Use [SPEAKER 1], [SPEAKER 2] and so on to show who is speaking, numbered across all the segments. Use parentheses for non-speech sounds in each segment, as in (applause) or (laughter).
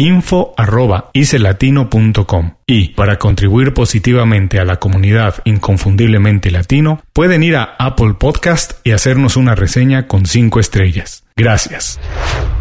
[SPEAKER 1] info.icelatino.com y para contribuir positivamente a la comunidad inconfundiblemente latino pueden ir a Apple Podcast y hacernos una reseña con 5 estrellas. Gracias.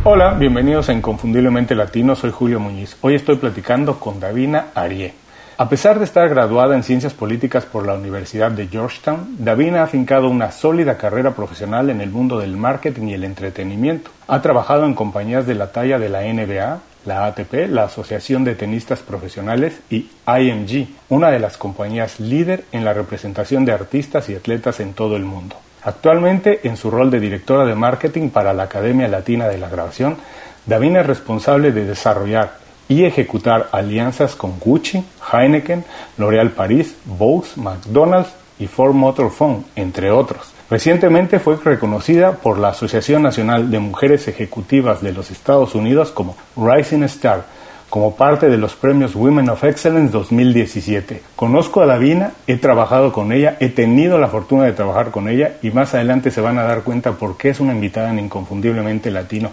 [SPEAKER 1] Hola, bienvenidos a Inconfundiblemente Latino, soy Julio Muñiz. Hoy estoy platicando con Davina Arié. A pesar de estar graduada en Ciencias Políticas por la Universidad de Georgetown, Davina ha afincado una sólida carrera profesional en el mundo del marketing y el entretenimiento. Ha trabajado en compañías de la talla de la NBA, la ATP, la Asociación de Tenistas Profesionales, y IMG, una de las compañías líder en la representación de artistas y atletas en todo el mundo. Actualmente, en su rol de directora de marketing para la Academia Latina de la Grabación, Davina es responsable de desarrollar y ejecutar alianzas con Gucci, Heineken, L'Oréal Paris, Bose, McDonald's y Ford Motor Phone, entre otros. Recientemente fue reconocida por la Asociación Nacional de Mujeres Ejecutivas de los Estados Unidos como Rising Star, como parte de los premios Women of Excellence 2017. Conozco a Davina, he trabajado con ella, he tenido la fortuna de trabajar con ella y más adelante se van a dar cuenta por qué es una invitada en Inconfundiblemente Latino.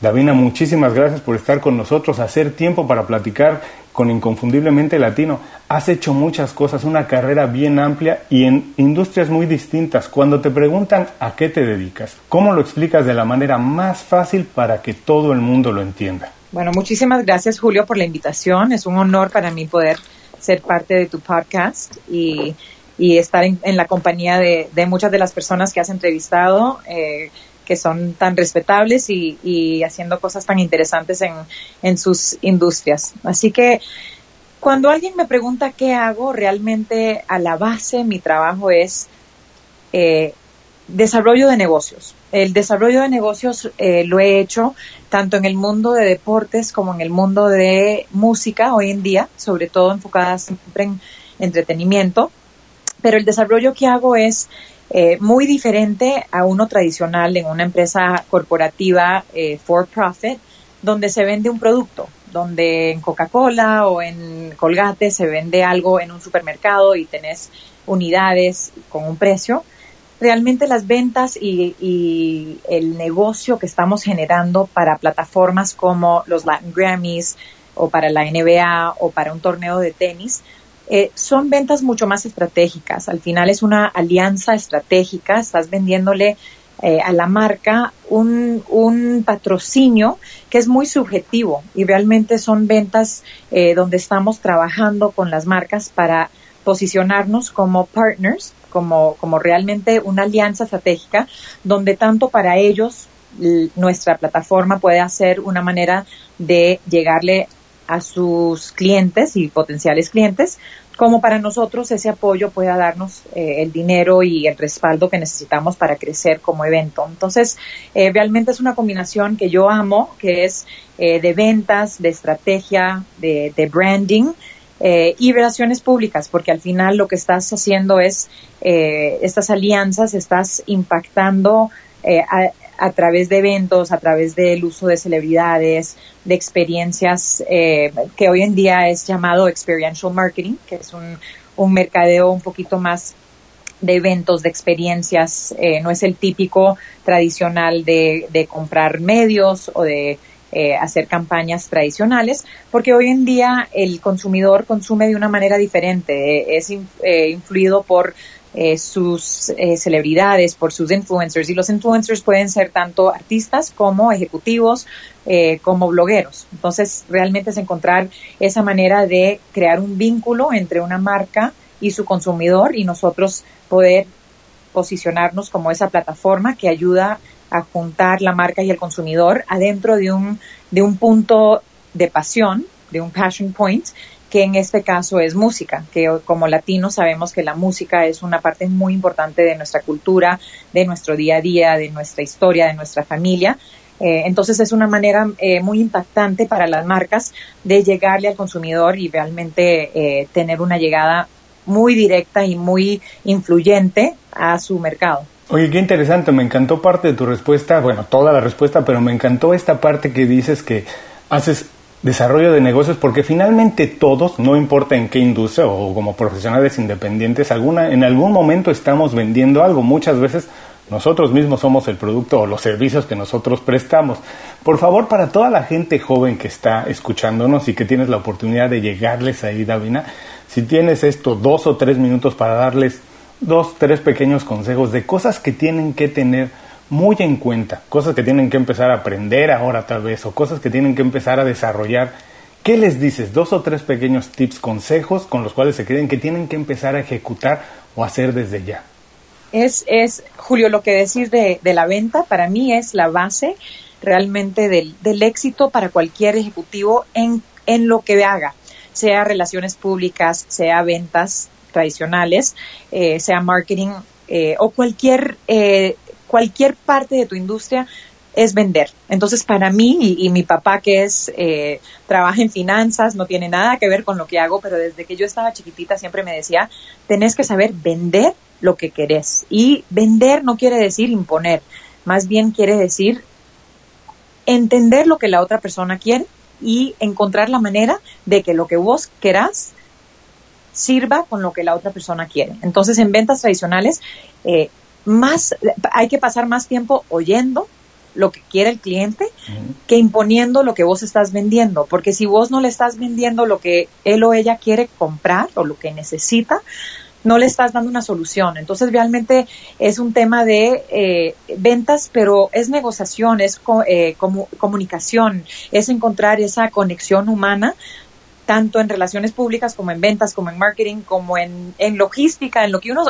[SPEAKER 1] Davina, muchísimas gracias por estar con nosotros, hacer tiempo para platicar con Inconfundiblemente Latino. Has hecho muchas cosas, una carrera bien amplia y en industrias muy distintas. Cuando te preguntan a qué te dedicas, ¿cómo lo explicas de la manera más fácil para que todo el mundo lo entienda?
[SPEAKER 2] Bueno, muchísimas gracias Julio por la invitación. Es un honor para mí poder ser parte de tu podcast y, estar en, la compañía de, muchas de las personas que has entrevistado. Eh, que son tan respetables y, haciendo cosas tan interesantes en, sus industrias. Así que cuando alguien me pregunta qué hago, realmente a la base mi trabajo es eh, desarrollo de negocios. El desarrollo de negocios eh, lo he hecho tanto en el mundo de deportes como en el mundo de música hoy en día, sobre todo enfocada siempre en entretenimiento. Pero el desarrollo que hago es eh, muy diferente a uno tradicional en una empresa corporativa eh, for profit, donde se vende un producto, donde en Coca-Cola o en Colgate se vende algo en un supermercado y tenés unidades con un precio. Realmente las ventas y, y el negocio que estamos generando para plataformas como los Latin Grammys o para la NBA o para un torneo de tenis eh, son ventas mucho más estratégicas. Al final es una alianza estratégica, estás vendiéndole eh, a la marca un, un, patrocinio que es muy subjetivo y realmente son ventas eh, donde estamos trabajando con las marcas para posicionarnos como partners, como, como realmente una alianza estratégica donde tanto para ellos nuestra plataforma puede ser una manera de llegarle a sus clientes y potenciales clientes, como para nosotros ese apoyo pueda darnos eh, el dinero y el respaldo que necesitamos para crecer como evento. Entonces, eh, realmente es una combinación que yo amo, que es eh, de ventas, de estrategia, de, branding y relaciones públicas, porque al final lo que estás haciendo es estas alianzas, estás impactando a, a través de eventos, a través del uso de celebridades, de experiencias eh, que hoy en día es llamado experiential marketing, que es un, un mercadeo un poquito más de eventos, de experiencias, eh, no es el típico tradicional de, de comprar medios o de eh, hacer campañas tradicionales, porque hoy en día el consumidor consume de una manera diferente, es influido por eh, sus celebridades, por sus influencers, y los influencers pueden ser tanto artistas como ejecutivos, como blogueros. Entonces, realmente es encontrar esa manera de crear un vínculo entre una marca y su consumidor y nosotros poder posicionarnos como esa plataforma que ayuda a juntar la marca y el consumidor adentro de un, de un punto de pasión, de un passion point, que en este caso es música, que como latinos sabemos que la música es una parte muy importante de nuestra cultura, de nuestro día a día, de nuestra historia, de nuestra familia. Eh, entonces es una manera eh, muy impactante para las marcas de llegarle al consumidor y realmente eh, tener una llegada muy directa y muy influyente a su mercado.
[SPEAKER 1] Oye, qué interesante, me encantó parte de tu respuesta, bueno, toda la respuesta, pero me encantó esta parte que dices que haces desarrollo de negocios porque finalmente todos, no importa en qué industria o como profesionales independientes, alguna, en algún momento estamos vendiendo algo, muchas veces nosotros mismos somos el producto o los servicios que nosotros prestamos. Por favor, para toda la gente joven que está escuchándonos y que tienes la oportunidad de llegarles ahí, Davina, si tienes esto dos o tres minutos para darles dos, tres pequeños consejos de cosas que tienen que tener muy en cuenta, cosas que tienen que empezar a aprender ahora tal vez, o cosas que tienen que empezar a desarrollar. ¿Qué les dices? Dos o tres pequeños tips, consejos con los cuales se creen que tienen que empezar a ejecutar o hacer desde ya.
[SPEAKER 2] Es, es Julio, lo que decís de, de la venta para mí es la base realmente del, del éxito para cualquier ejecutivo en, en lo que haga, sea relaciones públicas, sea ventas, tradicionales, eh, sea marketing eh, o cualquier, eh, cualquier parte de tu industria, es vender. Entonces, para mí y, mi papá, que es trabaja en finanzas, no tiene nada que ver con lo que hago, pero desde que yo estaba chiquitita siempre me decía, tenés que saber vender lo que querés. Y vender no quiere decir imponer, más bien quiere decir entender lo que la otra persona quiere y encontrar la manera de que lo que vos querás sirva con lo que la otra persona quiere. Entonces, en ventas tradicionales, eh, más, hay que pasar más tiempo oyendo lo que quiere el cliente que imponiendo lo que vos estás vendiendo. Porque si vos no le estás vendiendo lo que él o ella quiere comprar o lo que necesita, no le estás dando una solución. Entonces realmente es un tema de eh, ventas, pero es negociación, es eh, comunicación, es encontrar esa conexión humana tanto en relaciones públicas como en ventas, como en marketing, como en, en logística, en lo que uno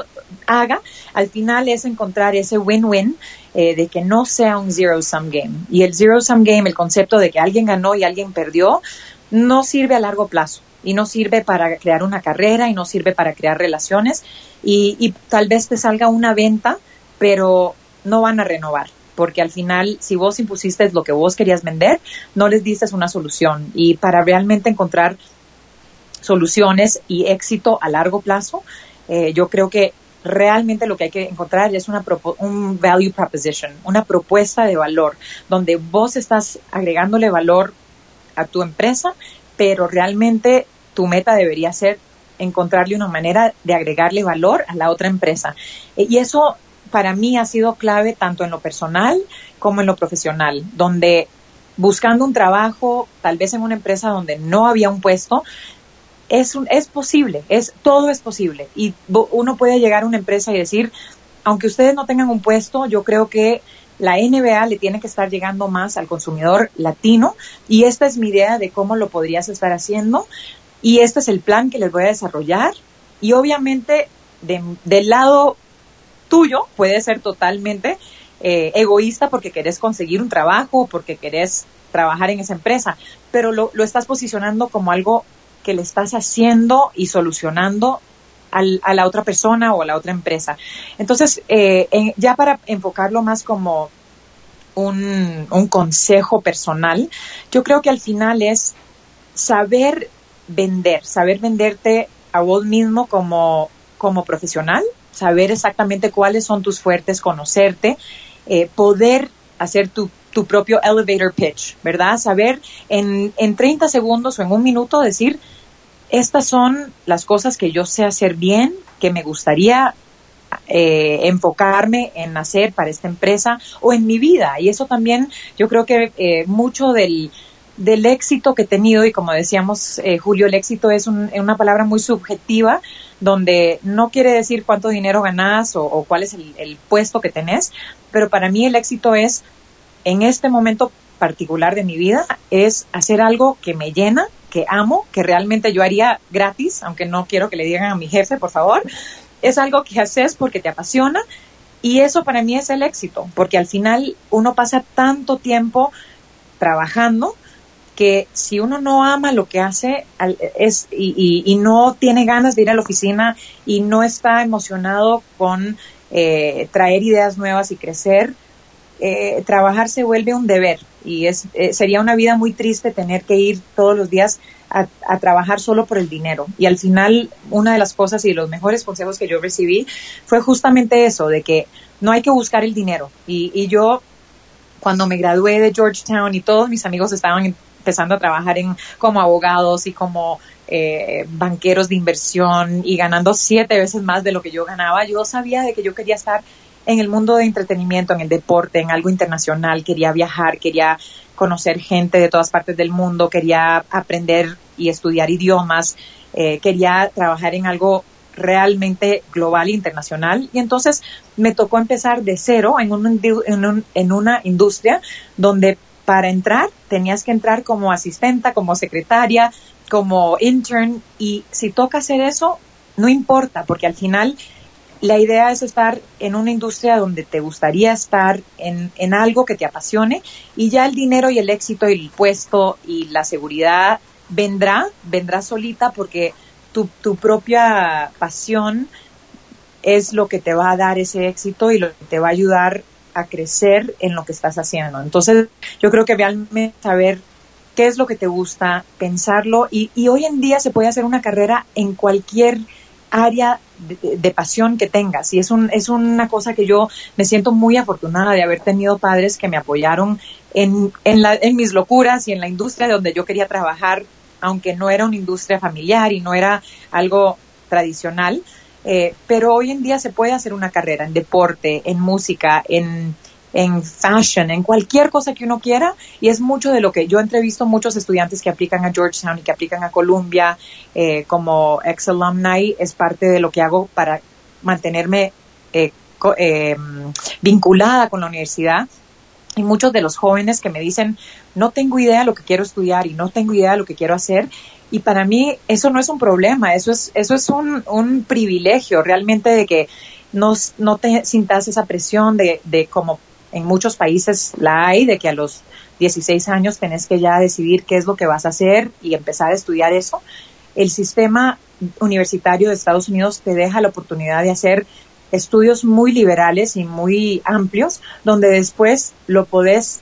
[SPEAKER 2] haga, al final es encontrar ese win-win eh, de que no sea un zero-sum game. Y el zero-sum game, el concepto de que alguien ganó y alguien perdió, no sirve a largo plazo. Y no sirve para crear una carrera y no sirve para crear relaciones. Y, y tal vez te salga una venta, pero no van a renovar porque al final, si vos impusiste lo que vos querías vender, no les diste una solución. Y para realmente encontrar soluciones y éxito a largo plazo, eh, yo creo que realmente lo que hay que encontrar es una un value proposition, una propuesta de valor, donde vos estás agregándole valor a tu empresa, pero realmente tu meta debería ser encontrarle una manera de agregarle valor a la otra empresa. Y eso para mí ha sido clave tanto en lo personal como en lo profesional, donde buscando un trabajo, tal vez en una empresa donde no había un puesto, es, es posible, es, todo es posible. Y uno puede llegar a una empresa y decir, aunque ustedes no tengan un puesto, yo creo que la NBA le tiene que estar llegando más al consumidor latino y esta es mi idea de cómo lo podrías estar haciendo y este es el plan que les voy a desarrollar y obviamente del lado tuyo puede ser totalmente eh, egoísta porque querés conseguir un trabajo, porque querés trabajar en esa empresa, pero lo, lo estás posicionando como algo que le estás haciendo y solucionando al, a la otra persona o a la otra empresa. Entonces, eh, ya para enfocarlo más como un, un consejo personal, yo creo que al final es saber vender, saber venderte a vos mismo como, como profesional, saber exactamente cuáles son tus fuertes, conocerte, eh, poder hacer tu, tu, propio elevator pitch, ¿verdad? Saber en, en 30 segundos o en un minuto decir, estas son las cosas que yo sé hacer bien, que me gustaría eh, enfocarme en hacer para esta empresa o en mi vida. Y eso también yo creo que eh, mucho del, del éxito que he tenido, y como decíamos, eh, Julio, el éxito es una palabra muy subjetiva, donde no quiere decir cuánto dinero ganas o, cuál es el, el, puesto que tenés, pero para mí el éxito es, en este momento particular de mi vida, es hacer algo que me llena, que amo, que realmente yo haría gratis, aunque no quiero que le digan a mi jefe, por favor. Es algo que haces porque te apasiona y eso para mí es el éxito, porque al final uno pasa tanto tiempo trabajando que si uno no ama lo que hace es, y, no tiene ganas de ir a la oficina y no está emocionado con eh, traer ideas nuevas y crecer, eh, trabajar se vuelve un deber y es, eh, sería una vida muy triste tener que ir todos los días a, trabajar solo por el dinero. Y al final, una de las cosas y los mejores consejos que yo recibí fue justamente eso, de que no hay que buscar el dinero. Y, y yo, cuando me gradué de Georgetown y todos mis amigos estaban empezando a trabajar en, como abogados y como eh, banqueros de inversión y ganando siete veces más de lo que yo ganaba, yo sabía de que yo quería estar en el mundo de entretenimiento, en el deporte, en algo internacional, quería viajar, quería conocer gente de todas partes del mundo, quería aprender y estudiar idiomas, eh, quería trabajar en algo realmente global e internacional. Y entonces me tocó empezar de cero en, un, en, en una industria donde para entrar tenías que entrar como asistenta, como secretaria, como intern y si toca hacer eso, no importa porque al final la idea es estar en una industria donde te gustaría estar, en, en, algo que te apasione y ya el dinero y el éxito y el puesto y la seguridad vendrá, vendrá solita porque tu, tu propia pasión es lo que te va a dar ese éxito y lo que te va a ayudar a crecer en lo que estás haciendo. Entonces, yo creo que realmente saber qué es lo que te gusta, pensarlo y, y hoy en día se puede hacer una carrera en cualquier área de, pasión que tengas. Y es, un, es una cosa que yo me siento muy afortunada de haber tenido padres que me apoyaron en, mis locuras y en la industria donde yo quería trabajar, aunque no era una industria familiar y no era algo tradicional. Eh, pero hoy en día se puede hacer una carrera en deporte, en música, en, en fashion, en cualquier cosa que uno quiera, y es mucho de lo que yo entrevisto muchos estudiantes que aplican a Georgetown y que aplican a Columbia eh, como ex alumni, es parte de lo que hago para mantenerme eh, eh, vinculada con la universidad. Y muchos de los jóvenes que me dicen, no tengo idea de lo que quiero estudiar y no tengo idea de lo que quiero hacer, y para mí eso no es un problema, eso es, eso es un, un privilegio realmente de que no, no te sintas esa presión de, de como en muchos países la hay, de que a los 16 años tenés que ya decidir qué es lo que vas a hacer y empezar a estudiar eso. El sistema universitario de Estados Unidos te deja la oportunidad de hacer estudios muy liberales y muy amplios, donde después lo podés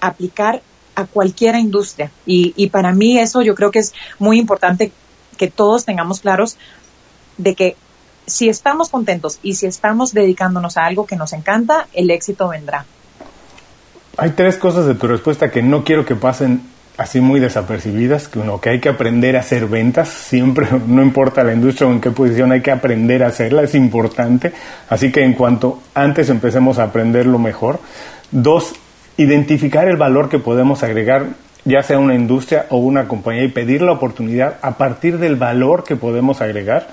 [SPEAKER 2] aplicar a cualquier industria. Y, y para mí eso yo creo que es muy importante que todos tengamos claros de que si estamos contentos y si estamos dedicándonos a algo que nos encanta, el éxito vendrá.
[SPEAKER 1] Hay tres cosas de tu respuesta que no quiero que pasen así muy desapercibidas, que uno, que hay que aprender a hacer ventas, siempre, (laughs) no importa la industria o en qué posición, hay que aprender a hacerla, es importante, así que en cuanto antes empecemos a aprenderlo mejor. Dos, identificar el valor que podemos agregar, ya sea una industria o una compañía, y pedir la oportunidad a partir del valor que podemos agregar.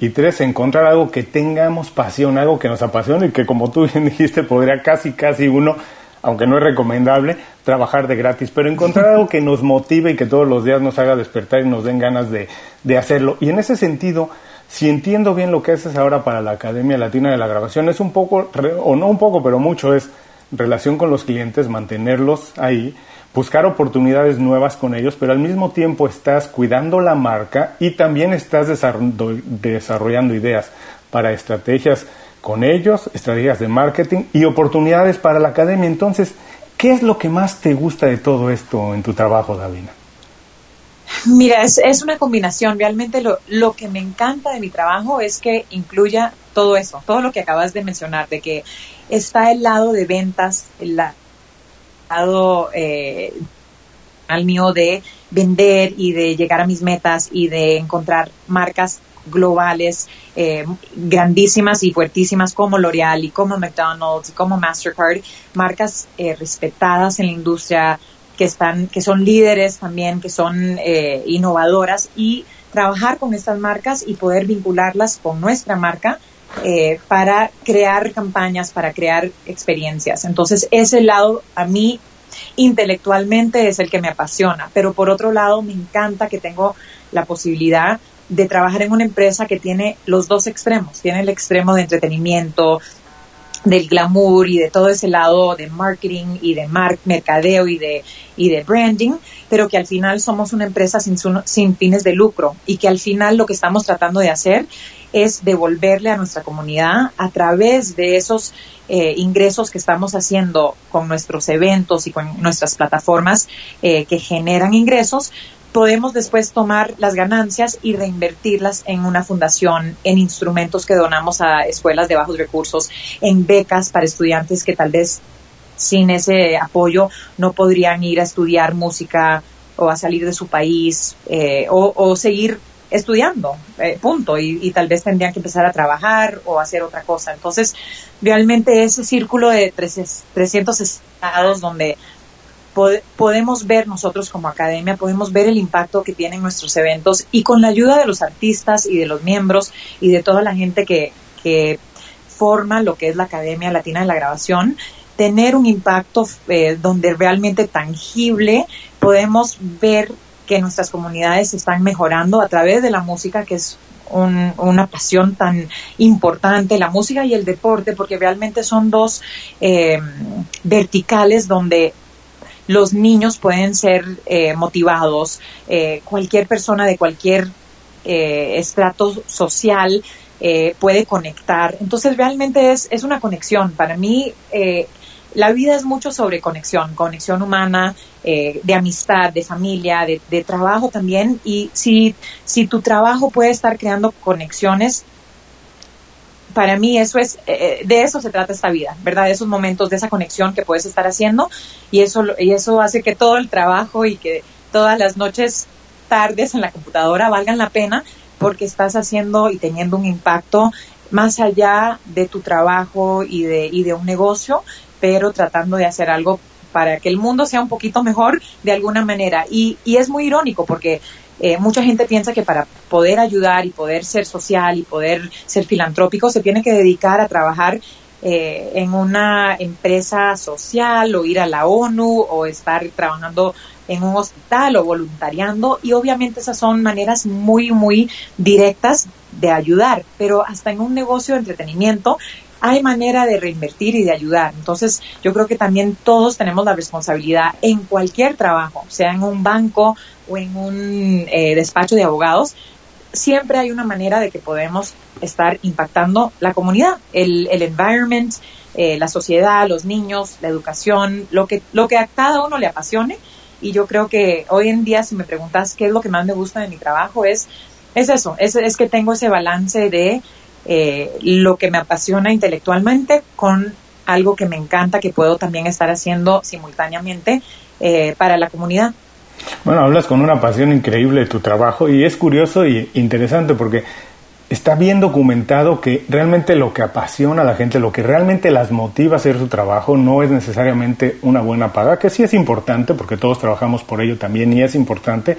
[SPEAKER 1] Y tres, encontrar algo que tengamos pasión, algo que nos apasione y que como tú bien (laughs) dijiste, podría casi, casi uno, aunque no es recomendable, trabajar de gratis, pero encontrar (laughs) algo que nos motive y que todos los días nos haga despertar y nos den ganas de, de hacerlo. Y en ese sentido, si entiendo bien lo que haces ahora para la Academia Latina de la Grabación, es un poco, o no un poco, pero mucho, es relación con los clientes, mantenerlos ahí, buscar oportunidades nuevas con ellos, pero al mismo tiempo estás cuidando la marca y también estás desarrollando ideas para estrategias con ellos, estrategias de marketing y oportunidades para la academia. Entonces, ¿qué es lo que más te gusta de todo esto en tu trabajo, Davina?
[SPEAKER 2] Mira, es, una combinación. Realmente lo, lo que me encanta de mi trabajo es que incluya todo eso, todo lo que acabas de mencionar, de que está el lado de ventas, el lado eh, al mío de vender y de llegar a mis metas y de encontrar marcas globales eh, grandísimas y fuertísimas como L'Oreal y como McDonald's y como Mastercard, marcas eh, respetadas en la industria que están, que son líderes también, que son eh, innovadoras y trabajar con estas marcas y poder vincularlas con nuestra marca eh, para crear campañas, para crear experiencias. Entonces, ese lado a mí intelectualmente es el que me apasiona, pero por otro lado me encanta que tengo la posibilidad de trabajar en una empresa que tiene los dos extremos, tiene el extremo de entretenimiento, del glamour y de todo ese lado de marketing y de mercadeo y de, y de branding, pero que al final somos una empresa sin, sin fines de lucro y que al final lo que estamos tratando de hacer es devolverle a nuestra comunidad a través de esos eh, ingresos que estamos haciendo con nuestros eventos y con nuestras plataformas eh, que generan ingresos, podemos después tomar las ganancias y reinvertirlas en una fundación, en instrumentos que donamos a escuelas de bajos recursos, en becas para estudiantes que tal vez sin ese apoyo no podrían ir a estudiar música o a salir de su país eh, o, seguir estudiando, eh, punto, y, tal vez tendrían que empezar a trabajar o hacer otra cosa. Entonces, realmente ese círculo de 300 estados donde podemos ver nosotros como academia, podemos ver el impacto que tienen nuestros eventos y con la ayuda de los artistas y de los miembros y de toda la gente que, que forma lo que es la Academia Latina de la Grabación, tener un impacto eh, donde realmente tangible podemos ver que nuestras comunidades están mejorando a través de la música, que es una pasión tan importante, la música y el deporte, porque realmente son dos eh, verticales donde los niños pueden ser eh, motivados, eh, cualquier persona de cualquier eh, estrato social puede conectar. Entonces realmente es, es una conexión. Para mí la vida es mucho sobre conexión, conexión humana, de amistad, de familia, de, de, trabajo también. Y si, si tu trabajo puede estar creando conexiones, para mí eso es, eh, de eso se trata esta vida, ¿verdad? De esos momentos, de esa conexión que puedes estar haciendo y eso, y eso hace que todo el trabajo y que todas las noches, tardes en la computadora valgan la pena porque estás haciendo y teniendo un impacto más allá de tu trabajo y de, y de un negocio, pero tratando de hacer algo para que el mundo sea un poquito mejor de alguna manera. Y, y es muy irónico porque eh, mucha gente piensa que para poder ayudar y poder ser social y poder ser filantrópico se tiene que dedicar a trabajar eh, en una empresa social o ir a la ONU o estar trabajando en un hospital o voluntariando. Y obviamente esas son maneras muy muy directas de ayudar, pero hasta en un negocio de entretenimiento hay manera de reinvertir y de ayudar. Entonces, yo creo que también todos tenemos la responsabilidad en cualquier trabajo, sea en un banco o en un eh, despacho de abogados, siempre hay una manera de que podemos estar impactando la comunidad, el, el environment, eh, la sociedad, los niños, la educación, lo que, lo que a cada uno le apasione. Y yo creo que hoy en día, si me preguntas qué es lo que más me gusta de mi trabajo, es, es eso, es, es que tengo ese balance de eh, lo que me apasiona intelectualmente con algo que me encanta, que puedo también estar haciendo simultáneamente eh, para la comunidad.
[SPEAKER 1] Bueno, hablas con una pasión increíble de tu trabajo y es curioso y interesante porque está bien documentado que realmente lo que apasiona a la gente, lo que realmente las motiva a hacer su trabajo no es necesariamente una buena paga, que sí es importante porque todos trabajamos por ello también y es importante,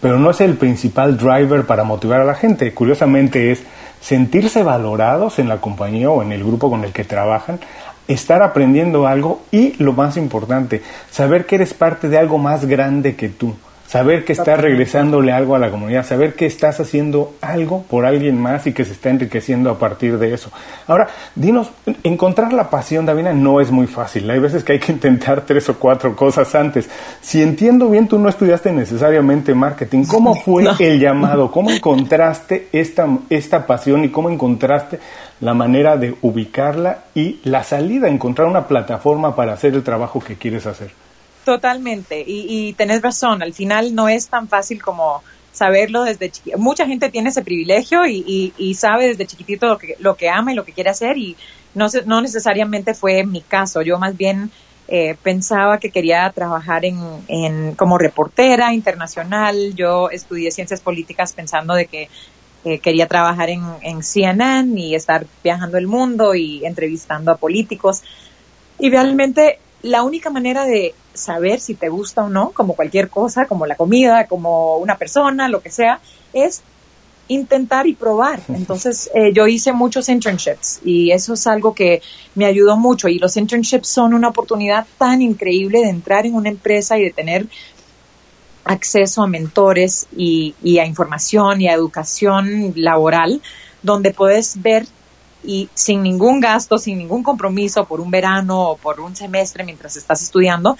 [SPEAKER 1] pero no es el principal driver para motivar a la gente. Curiosamente es sentirse valorados en la compañía o en el grupo con el que trabajan, estar aprendiendo algo y, lo más importante, saber que eres parte de algo más grande que tú saber que estás regresándole algo a la comunidad, saber que estás haciendo algo por alguien más y que se está enriqueciendo a partir de eso. Ahora, dinos, encontrar la pasión, Davina, no es muy fácil. Hay veces que hay que intentar tres o cuatro cosas antes. Si entiendo bien, tú no estudiaste necesariamente marketing. ¿Cómo fue el (laughs) llamado? ¿Cómo encontraste esta, esta pasión y cómo encontraste la manera de ubicarla y la salida, encontrar una plataforma para hacer el trabajo que quieres hacer?
[SPEAKER 2] Totalmente, y, tenés razón, al final no es tan fácil como saberlo desde chiquitito. Mucha gente tiene ese privilegio y, sabe desde chiquitito lo que, lo que ama y lo que quiere hacer y no, no necesariamente fue mi caso. Yo más bien eh, pensaba que quería trabajar en, en, como reportera internacional. Yo estudié ciencias políticas pensando de que eh, quería trabajar en, en CNN y estar viajando el mundo y entrevistando a políticos. Y realmente la única manera de saber si te gusta o no, como cualquier cosa, como la comida, como una persona, lo que sea, es intentar y probar. (laughs) Entonces, eh, yo hice muchos internships y eso es algo que me ayudó mucho. Y los internships son una oportunidad tan increíble de entrar en una empresa y de tener acceso a mentores y, y a información y a educación laboral, donde puedes ver y sin ningún gasto, sin ningún compromiso por un verano o por un semestre mientras estás estudiando,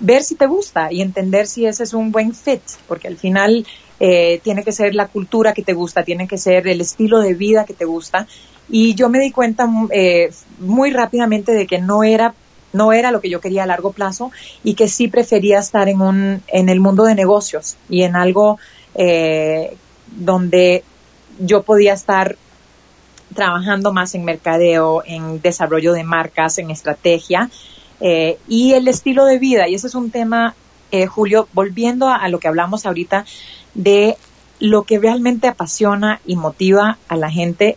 [SPEAKER 2] ver si te gusta y entender si ese es un buen fit, porque al final eh, tiene que ser la cultura que te gusta, tiene que ser el estilo de vida que te gusta. Y yo me di cuenta eh, muy rápidamente de que no era no era lo que yo quería a largo plazo y que sí prefería estar en un en el mundo de negocios y en algo eh, donde yo podía estar trabajando más en mercadeo, en desarrollo de marcas, en estrategia eh, y el estilo de vida. Y ese es un tema, eh, Julio, volviendo a, lo que hablamos ahorita de lo que realmente apasiona y motiva a la gente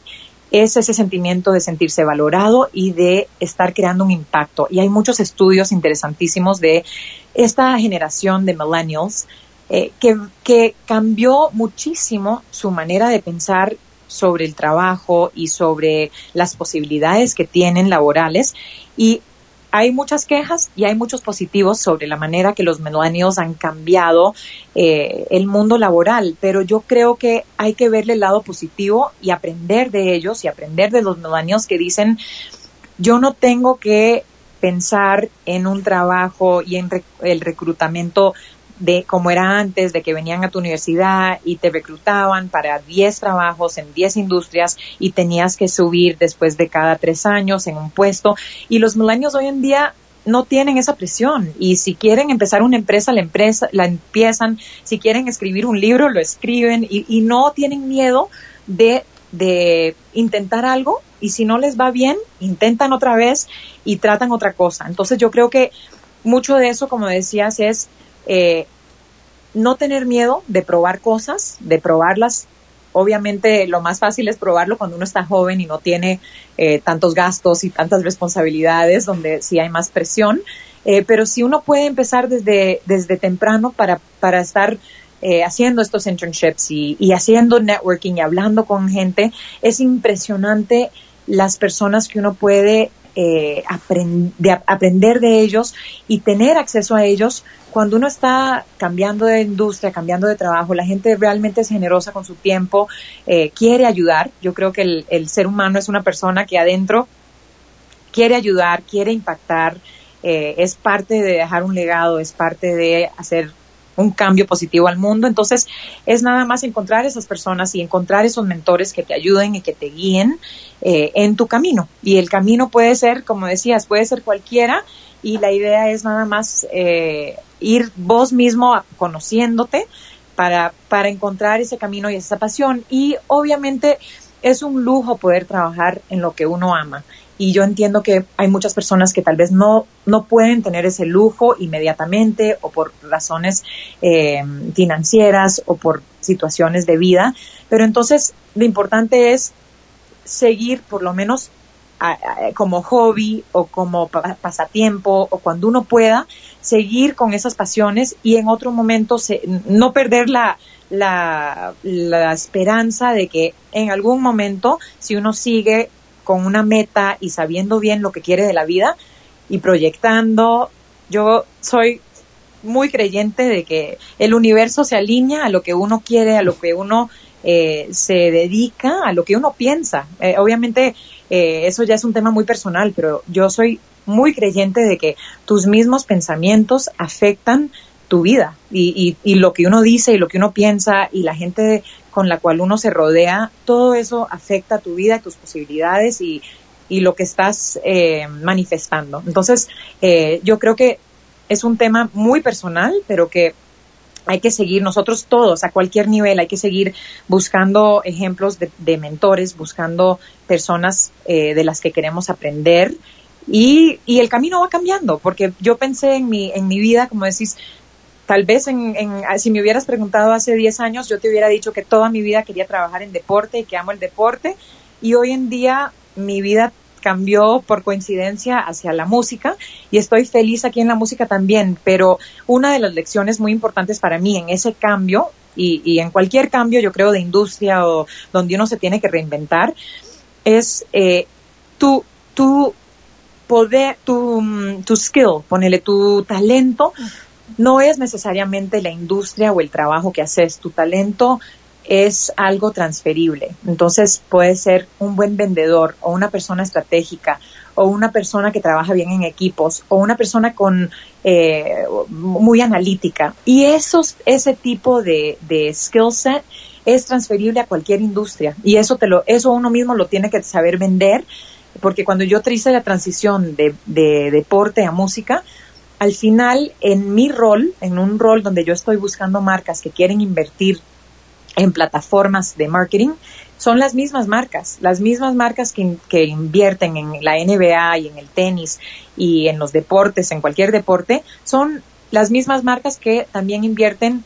[SPEAKER 2] es ese sentimiento de sentirse valorado y de estar creando un impacto. Y hay muchos estudios interesantísimos de esta generación de millennials eh, que, que cambió muchísimo su manera de pensar sobre el trabajo y sobre las posibilidades que tienen laborales. Y hay muchas quejas y hay muchos positivos sobre la manera que los millennials han cambiado eh, el mundo laboral, pero yo creo que hay que verle el lado positivo y aprender de ellos y aprender de los millennials que dicen yo no tengo que pensar en un trabajo y en el reclutamiento de como era antes, de que venían a tu universidad y te reclutaban para 10 trabajos en 10 industrias y tenías que subir después de cada tres años en un puesto. Y los milenios hoy en día no tienen esa presión y si quieren empezar una empresa, la empresa la empiezan, si quieren escribir un libro, lo escriben y, y no tienen miedo de, de intentar algo y si no les va bien, intentan otra vez y tratan otra cosa. Entonces yo creo que mucho de eso, como decías, es eh, no tener miedo de probar cosas, de probarlas. Obviamente lo más fácil es probarlo cuando uno está joven y no tiene eh, tantos gastos y tantas responsabilidades, donde sí hay más presión. Eh, pero si uno puede empezar desde, desde temprano para, para estar eh, haciendo estos internships y, y, haciendo networking y hablando con gente, es impresionante las personas que uno puede eh, de aprender de ellos y tener acceso a ellos cuando uno está cambiando de industria, cambiando de trabajo, la gente realmente es generosa con su tiempo, eh, quiere ayudar. Yo creo que el, el, ser humano es una persona que adentro quiere ayudar, quiere impactar, eh, es parte de dejar un legado, es parte de hacer un cambio positivo al mundo. Entonces, es nada más encontrar esas personas y encontrar esos mentores que te ayuden y que te guíen eh, en tu camino. Y el camino puede ser, como decías, puede ser cualquiera y la idea es nada más eh, ir vos mismo conociéndote para, para encontrar ese camino y esa pasión. Y obviamente es un lujo poder trabajar en lo que uno ama y yo entiendo que hay muchas personas que tal vez no, no pueden tener ese lujo inmediatamente o por razones eh, financieras o por situaciones de vida, pero entonces lo importante es seguir por lo menos como hobby o como pasatiempo o cuando uno pueda seguir con esas pasiones y en otro momento no perder la, la, la esperanza de que en algún momento si uno sigue con una meta y sabiendo bien lo que quiere de la vida y proyectando. Yo soy muy creyente de que el universo se alinea a lo que uno quiere, a lo que uno eh, se dedica, a lo que uno piensa. Eh, obviamente eh, eso ya es un tema muy personal, pero yo soy muy creyente de que tus mismos pensamientos afectan tu vida y, y, y, lo que uno dice y lo que uno piensa y la gente con la cual uno se rodea, todo eso afecta tu vida, tus posibilidades y, y lo que estás eh, manifestando. Entonces, eh, yo creo que es un tema muy personal, pero que hay que seguir nosotros todos a cualquier nivel, hay que seguir buscando ejemplos de, de mentores, buscando personas eh, de las que queremos aprender y, y, el camino va cambiando, porque yo pensé en mi, en mi vida, como decís, tal vez en, si me hubieras preguntado hace 10 años, yo te hubiera dicho que toda mi vida quería trabajar en deporte y que amo el deporte. Y hoy en día mi vida cambió por coincidencia hacia la música y estoy feliz aquí en la música también, pero una de las lecciones muy importantes para mí en ese cambio y, en cualquier cambio, yo creo, de industria o donde uno se tiene que reinventar, es eh, tu, tu poder, tu, mm, tu skill, ponele tu talento, no es necesariamente la industria o el trabajo que haces, tu talento es algo transferible. Entonces puede ser un buen vendedor o una persona estratégica o una persona que trabaja bien en equipos o una persona con eh, muy analítica. Y esos, ese tipo de, de skill set es transferible a cualquier industria y eso te lo, eso uno mismo lo tiene que saber vender porque cuando yo hice la transición de, de deporte a música, al final en mi rol, en un rol donde yo estoy buscando marcas que quieren invertir en plataformas de marketing, son las mismas marcas, las mismas marcas que, que, invierten en la NBA y en el tenis y en los deportes, en cualquier deporte, son las mismas marcas que también invierten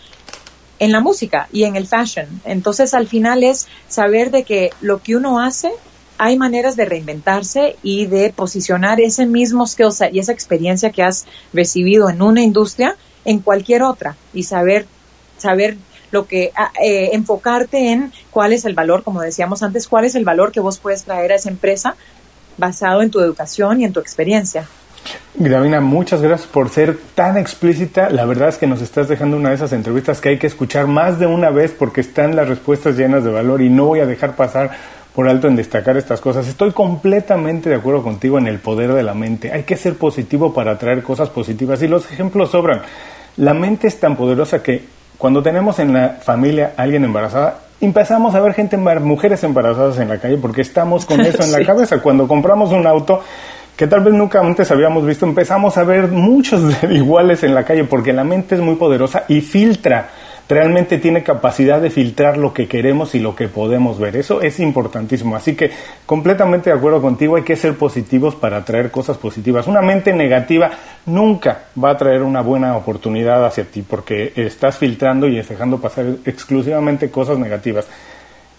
[SPEAKER 2] en la música y en el fashion. Entonces, al final es saber de que lo que uno hace, hay maneras de reinventarse y de posicionar ese mismo skill y esa experiencia que has recibido en una industria en cualquier otra y saber saber lo que ah, eh, enfocarte en cuál es el valor, como decíamos antes, cuál es el valor que vos puedes traer a esa empresa basado en tu educación y en tu experiencia.
[SPEAKER 1] Gravina, muchas gracias por ser tan explícita. La verdad es que nos estás dejando una de esas entrevistas que hay que escuchar más de una vez porque están las respuestas llenas de valor y no voy a dejar pasar por alto en destacar estas cosas. Estoy completamente de acuerdo contigo en el poder de la mente. Hay que ser positivo para atraer cosas positivas y los ejemplos sobran. La mente es tan poderosa que cuando tenemos en la familia a alguien embarazada, empezamos a ver gente, mujeres embarazadas en la calle porque estamos con eso en la (laughs) cabeza. Cuando compramos un auto, que tal vez nunca antes habíamos visto, empezamos a ver muchos (laughs) iguales en la calle porque la mente es muy poderosa y filtra, realmente tiene capacidad de filtrar lo que queremos y lo que podemos ver. Eso es importantísimo. Así que completamente de acuerdo contigo, hay que ser positivos para atraer cosas positivas. Una mente negativa nunca va a traer una buena oportunidad hacia ti porque estás filtrando y dejando pasar exclusivamente cosas negativas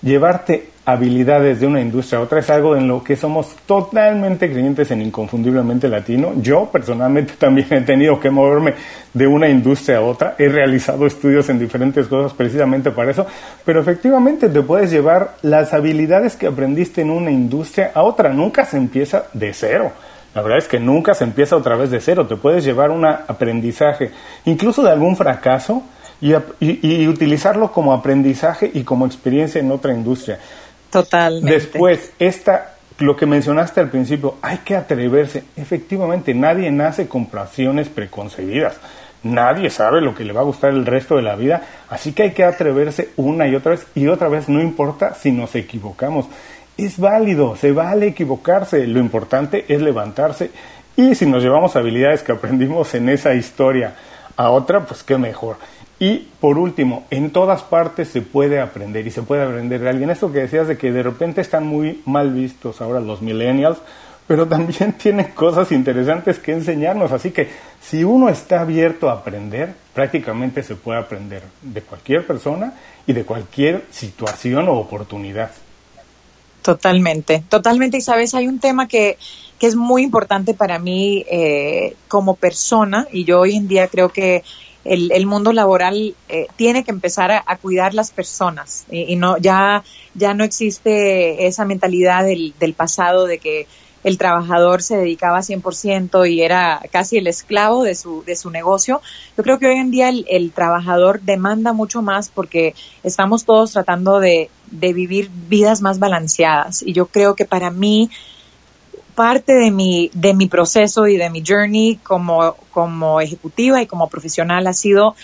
[SPEAKER 1] llevarte habilidades de una industria a otra es algo en lo que somos totalmente creyentes en inconfundiblemente latino. Yo personalmente (laughs) también he tenido que moverme de una industria a otra. He realizado estudios en diferentes cosas precisamente para eso. Pero efectivamente te puedes llevar las habilidades que aprendiste en una industria a otra. Nunca se empieza de cero. La verdad es que nunca se empieza otra vez de cero. Te puedes llevar un aprendizaje, incluso de algún fracaso y, utilizarlo como aprendizaje y como experiencia en otra industria.
[SPEAKER 2] Totalmente.
[SPEAKER 1] Después, esta, lo que mencionaste al principio, hay que atreverse. Efectivamente, nadie nace con pasiones preconcebidas. Nadie sabe lo que le va a gustar el resto de la vida, así que hay que atreverse una y otra vez y otra vez, no importa si nos equivocamos. Es válido, se vale equivocarse, lo importante es levantarse y si nos llevamos habilidades que aprendimos en esa historia a otra, pues qué mejor. Y por último, en todas partes se puede aprender y se puede aprender de alguien. Esto que decías de que de repente están muy mal vistos ahora los millennials, pero también (laughs) tienen cosas interesantes que enseñarnos. Así que si uno está abierto a aprender, prácticamente se puede aprender de cualquier persona y de cualquier situación o oportunidad.
[SPEAKER 2] Totalmente, totalmente. Y sabes, hay un tema que, que es muy importante para mí eh, como persona y yo hoy en día creo que el, el mundo laboral eh, tiene que empezar a, cuidar las personas y, no ya ya no existe esa mentalidad del, del pasado de que el trabajador se dedicaba 100% y era casi el esclavo de su, de su negocio. Yo creo que hoy en día el, el trabajador demanda mucho más porque estamos todos tratando de, de vivir vidas más balanceadas. Y yo creo que para mí parte de mi, de mi proceso y de mi journey como, como ejecutiva y como profesional ha sido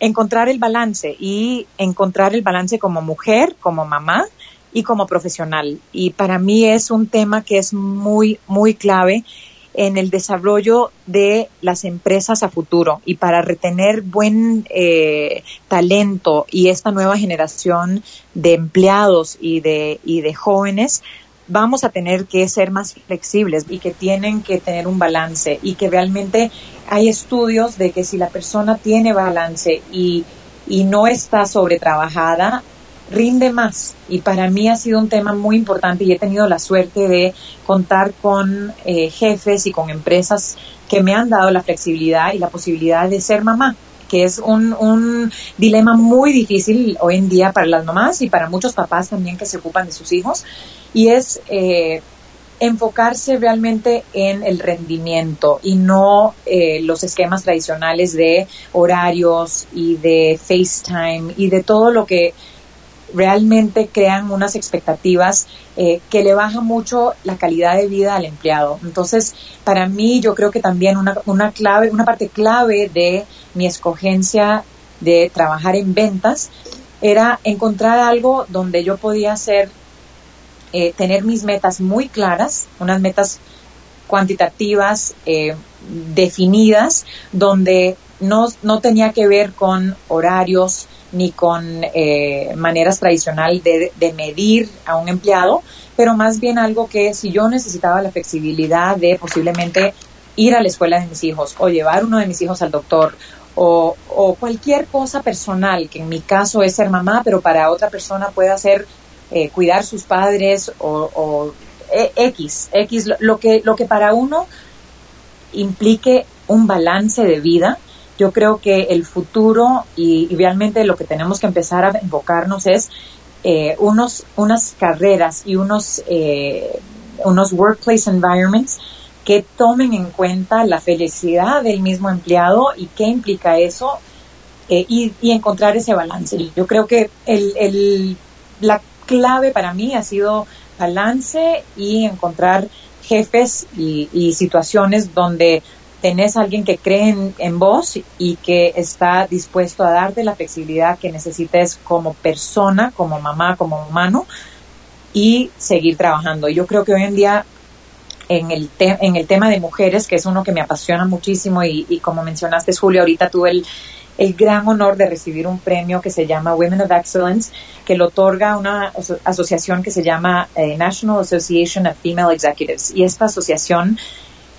[SPEAKER 2] encontrar el balance y encontrar el balance como mujer, como mamá y como profesional. Y para mí es un tema que es muy, muy clave en el desarrollo de las empresas a futuro y para retener buen eh, talento y esta nueva generación de empleados y de, y de jóvenes vamos a tener que ser más flexibles y que tienen que tener un balance y que realmente hay estudios de que si la persona tiene balance y, y no está sobretrabajada, rinde más. Y para mí ha sido un tema muy importante y he tenido la suerte de contar con eh, jefes y con empresas que me han dado la flexibilidad y la posibilidad de ser mamá que es un, un dilema muy difícil hoy en día para las mamás y para muchos papás también que se ocupan de sus hijos, y es eh, enfocarse realmente en el rendimiento y no eh, los esquemas tradicionales de horarios y de FaceTime y de todo lo que realmente crean unas expectativas eh, que le baja mucho la calidad de vida al empleado. Entonces, para mí, yo creo que también una, una clave, una parte clave de mi escogencia de trabajar en ventas era encontrar algo donde yo podía hacer, eh, tener mis metas muy claras, unas metas cuantitativas, eh, definidas, donde no, no tenía que ver con horarios, ni con eh, maneras tradicionales de, de, medir a un empleado, pero más bien algo que si yo necesitaba la flexibilidad de posiblemente ir a la escuela de mis hijos o llevar uno de mis hijos al doctor o, o cualquier cosa personal, que en mi caso es ser mamá, pero para otra persona puede ser eh, cuidar sus padres o, eh, X, X, lo que, lo que para uno implique un balance de vida, yo creo que el futuro y, y, realmente lo que tenemos que empezar a enfocarnos es eh, unos, unas carreras y unos, eh, unos workplace environments que tomen en cuenta la felicidad del mismo empleado y qué implica eso eh, y, y, encontrar ese balance. Yo creo que el, el, la clave para mí ha sido balance y encontrar jefes y, situaciones donde tenés a alguien que cree en, en, vos y que está dispuesto a darte la flexibilidad que necesites como persona, como mamá, como humano y seguir trabajando. Yo creo que hoy en día en el, te en el tema de mujeres, que es uno que me apasiona muchísimo y, y como mencionaste Julio, ahorita tuve el, el, gran honor de recibir un premio que se llama Women of Excellence, que lo otorga una aso asociación que se llama eh, National Association of Female Executives. Y esta asociación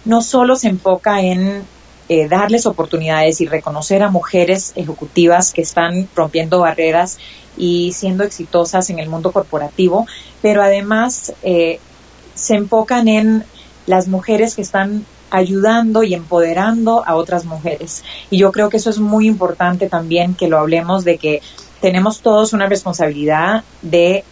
[SPEAKER 2] no solo se enfoca en eh, darles oportunidades y reconocer a mujeres ejecutivas que están rompiendo barreras y siendo exitosas en el mundo corporativo, pero además eh, se enfocan en las mujeres que están ayudando y empoderando a otras mujeres. Y yo creo que eso es muy importante también que lo hablemos de que tenemos todos una responsabilidad de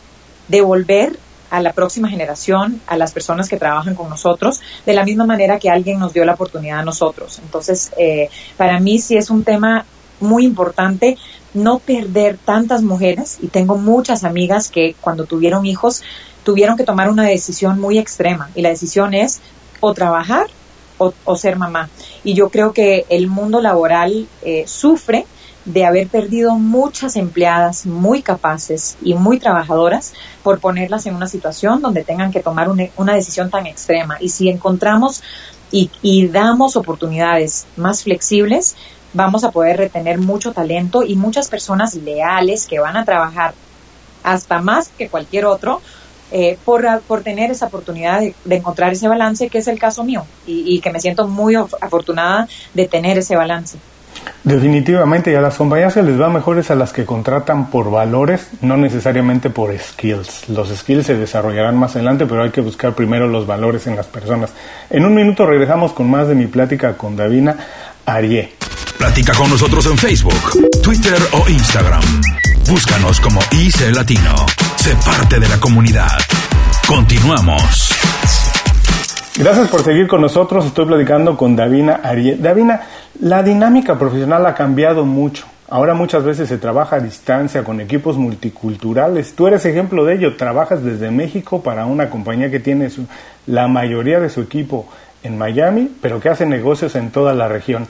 [SPEAKER 2] devolver a la próxima generación, a las personas que trabajan con nosotros, de la misma manera que alguien nos dio la oportunidad a nosotros. Entonces, eh, para mí sí es un tema muy importante no perder tantas mujeres y tengo muchas amigas que cuando tuvieron hijos tuvieron que tomar una decisión muy extrema y la decisión es o trabajar o, ser mamá. Y yo creo que el mundo laboral eh, sufre de haber perdido muchas empleadas muy capaces y muy trabajadoras por ponerlas en una situación donde tengan que tomar una, una decisión tan extrema. Y si encontramos y, y, damos oportunidades más flexibles, vamos a poder retener mucho talento y muchas personas leales que van a trabajar hasta más que cualquier otro eh, por, por, tener esa oportunidad de, de, encontrar ese balance, que es el caso mío, y, y que me siento muy afortunada de tener ese balance.
[SPEAKER 1] Definitivamente, y a las compañías se les va mejores a las que contratan por valores, no necesariamente por skills. Los skills se desarrollarán más adelante, pero hay que buscar primero los valores en las personas. En un minuto regresamos con más de mi plática con Davina Arié.
[SPEAKER 3] Platica con nosotros en Facebook, Twitter o Instagram. Búscanos como IC Latino. Sé parte de la comunidad. Continuamos.
[SPEAKER 1] Gracias por seguir con nosotros. Estoy platicando con Davina Arié. Davina, la dinámica profesional ha cambiado mucho. Ahora muchas veces se trabaja a distancia con equipos multiculturales. Tú eres ejemplo de ello. Trabajas desde México para una compañía que tiene su, la mayoría de su equipo en Miami, pero que hace negocios en toda la región.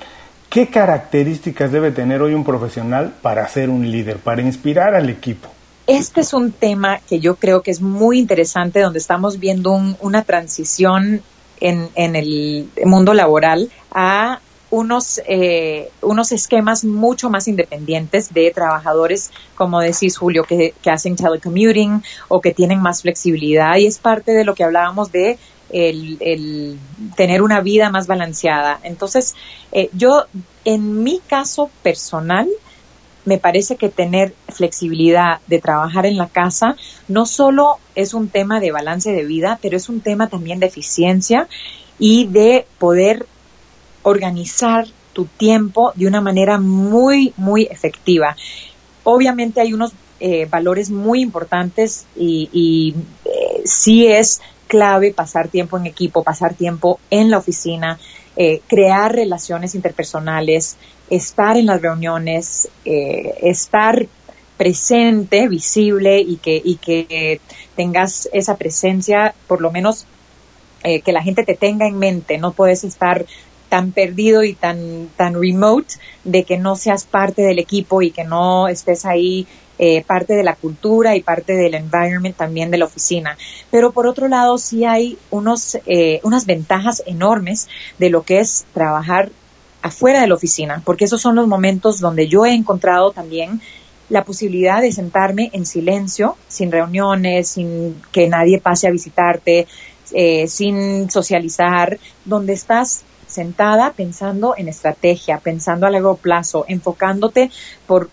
[SPEAKER 1] ¿Qué características debe tener hoy un profesional para ser un líder, para inspirar al equipo?
[SPEAKER 2] Este es un tema que yo creo que es muy interesante, donde estamos viendo un, una transición en, en el mundo laboral a unos, eh, unos esquemas mucho más independientes de trabajadores, como decís Julio, que, que, hacen telecommuting o que tienen más flexibilidad y es parte de lo que hablábamos de el, el tener una vida más balanceada. Entonces, eh, yo, en mi caso personal, me parece que tener flexibilidad de trabajar en la casa no solo es un tema de balance de vida, pero es un tema también de eficiencia y de poder organizar tu tiempo de una manera muy, muy efectiva. Obviamente hay unos eh, valores muy importantes y, eh, sí es clave pasar tiempo en equipo, pasar tiempo en la oficina, eh, crear relaciones interpersonales, estar en las reuniones, eh, estar presente, visible y que, y que tengas esa presencia, por lo menos eh, que la gente te tenga en mente, no puedes estar tan perdido y tan, tan remote de que no seas parte del equipo y que no estés ahí eh, parte de la cultura y parte del environment también de la oficina. Pero por otro lado, sí hay unos, eh, unas ventajas enormes de lo que es trabajar afuera de la oficina, porque esos son los momentos donde yo he encontrado también la posibilidad de sentarme en silencio, sin reuniones, sin que nadie pase a visitarte, eh, sin socializar, donde estás sentada pensando en estrategia, pensando a largo plazo, enfocándote por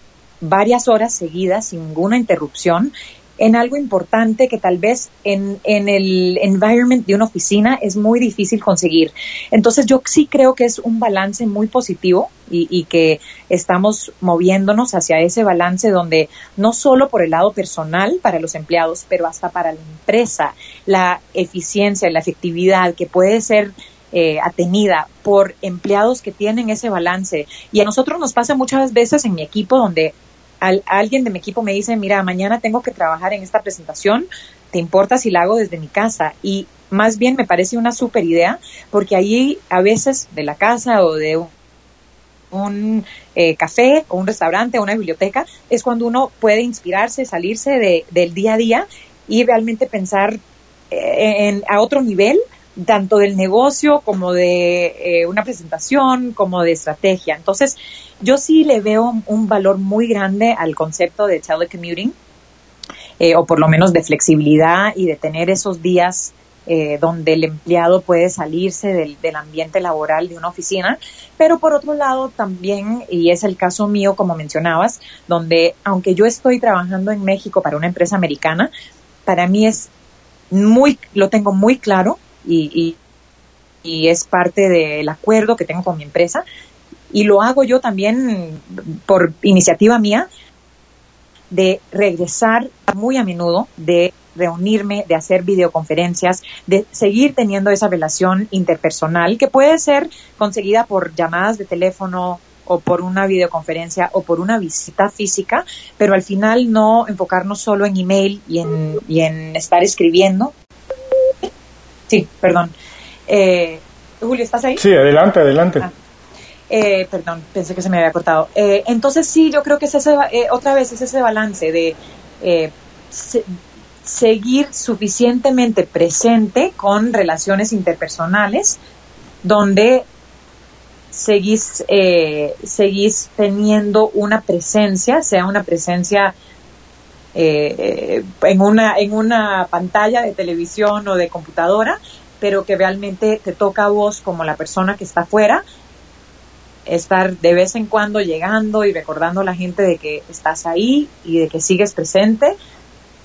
[SPEAKER 2] varias horas seguidas sin ninguna interrupción en algo importante que tal vez en, en, el environment de una oficina es muy difícil conseguir. Entonces yo sí creo que es un balance muy positivo y, y, que estamos moviéndonos hacia ese balance donde no solo por el lado personal para los empleados, pero hasta para la empresa, la eficiencia, la efectividad que puede ser eh, atenida por empleados que tienen ese balance. Y a nosotros nos pasa muchas veces en mi equipo donde alguien de mi equipo me dice, mira, mañana tengo que trabajar en esta presentación, ¿te importa si la hago desde mi casa? Y más bien me parece una super idea, porque ahí a veces de la casa o de un, eh, café o un restaurante o una biblioteca es cuando uno puede inspirarse, salirse de, del día a día y realmente pensar eh, a otro nivel tanto del negocio como de eh, una presentación, como de estrategia. Entonces, yo sí le veo un valor muy grande al concepto de telecommuting, eh, o por lo menos de flexibilidad y de tener esos días eh, donde el empleado puede salirse del, del, ambiente laboral de una oficina, pero por otro lado también, y es el caso mío como mencionabas, donde aunque yo estoy trabajando en México para una empresa americana, para mí es muy, lo tengo muy claro y, y, es parte del acuerdo que tengo con mi empresa. Y lo hago yo también por iniciativa mía de regresar muy a menudo, de reunirme, de hacer videoconferencias, de seguir teniendo esa relación interpersonal que puede ser conseguida por llamadas de teléfono o por una videoconferencia o por una visita física, pero al final no enfocarnos solo en email y en, y en estar escribiendo, Sí, perdón. Eh, Julio, ¿estás ahí?
[SPEAKER 1] Sí, adelante, adelante. Ah,
[SPEAKER 2] eh, perdón, pensé que se me había cortado. Eh, entonces sí, yo creo que es ese, eh, otra vez es ese balance de eh, se, seguir suficientemente presente con relaciones interpersonales, donde seguís, eh, seguís teniendo una presencia, sea una presencia en, una, en una pantalla de televisión o de computadora, pero que realmente te toca a vos como la persona que está afuera, estar de vez en cuando llegando y recordando a la gente de que estás ahí y de que sigues presente,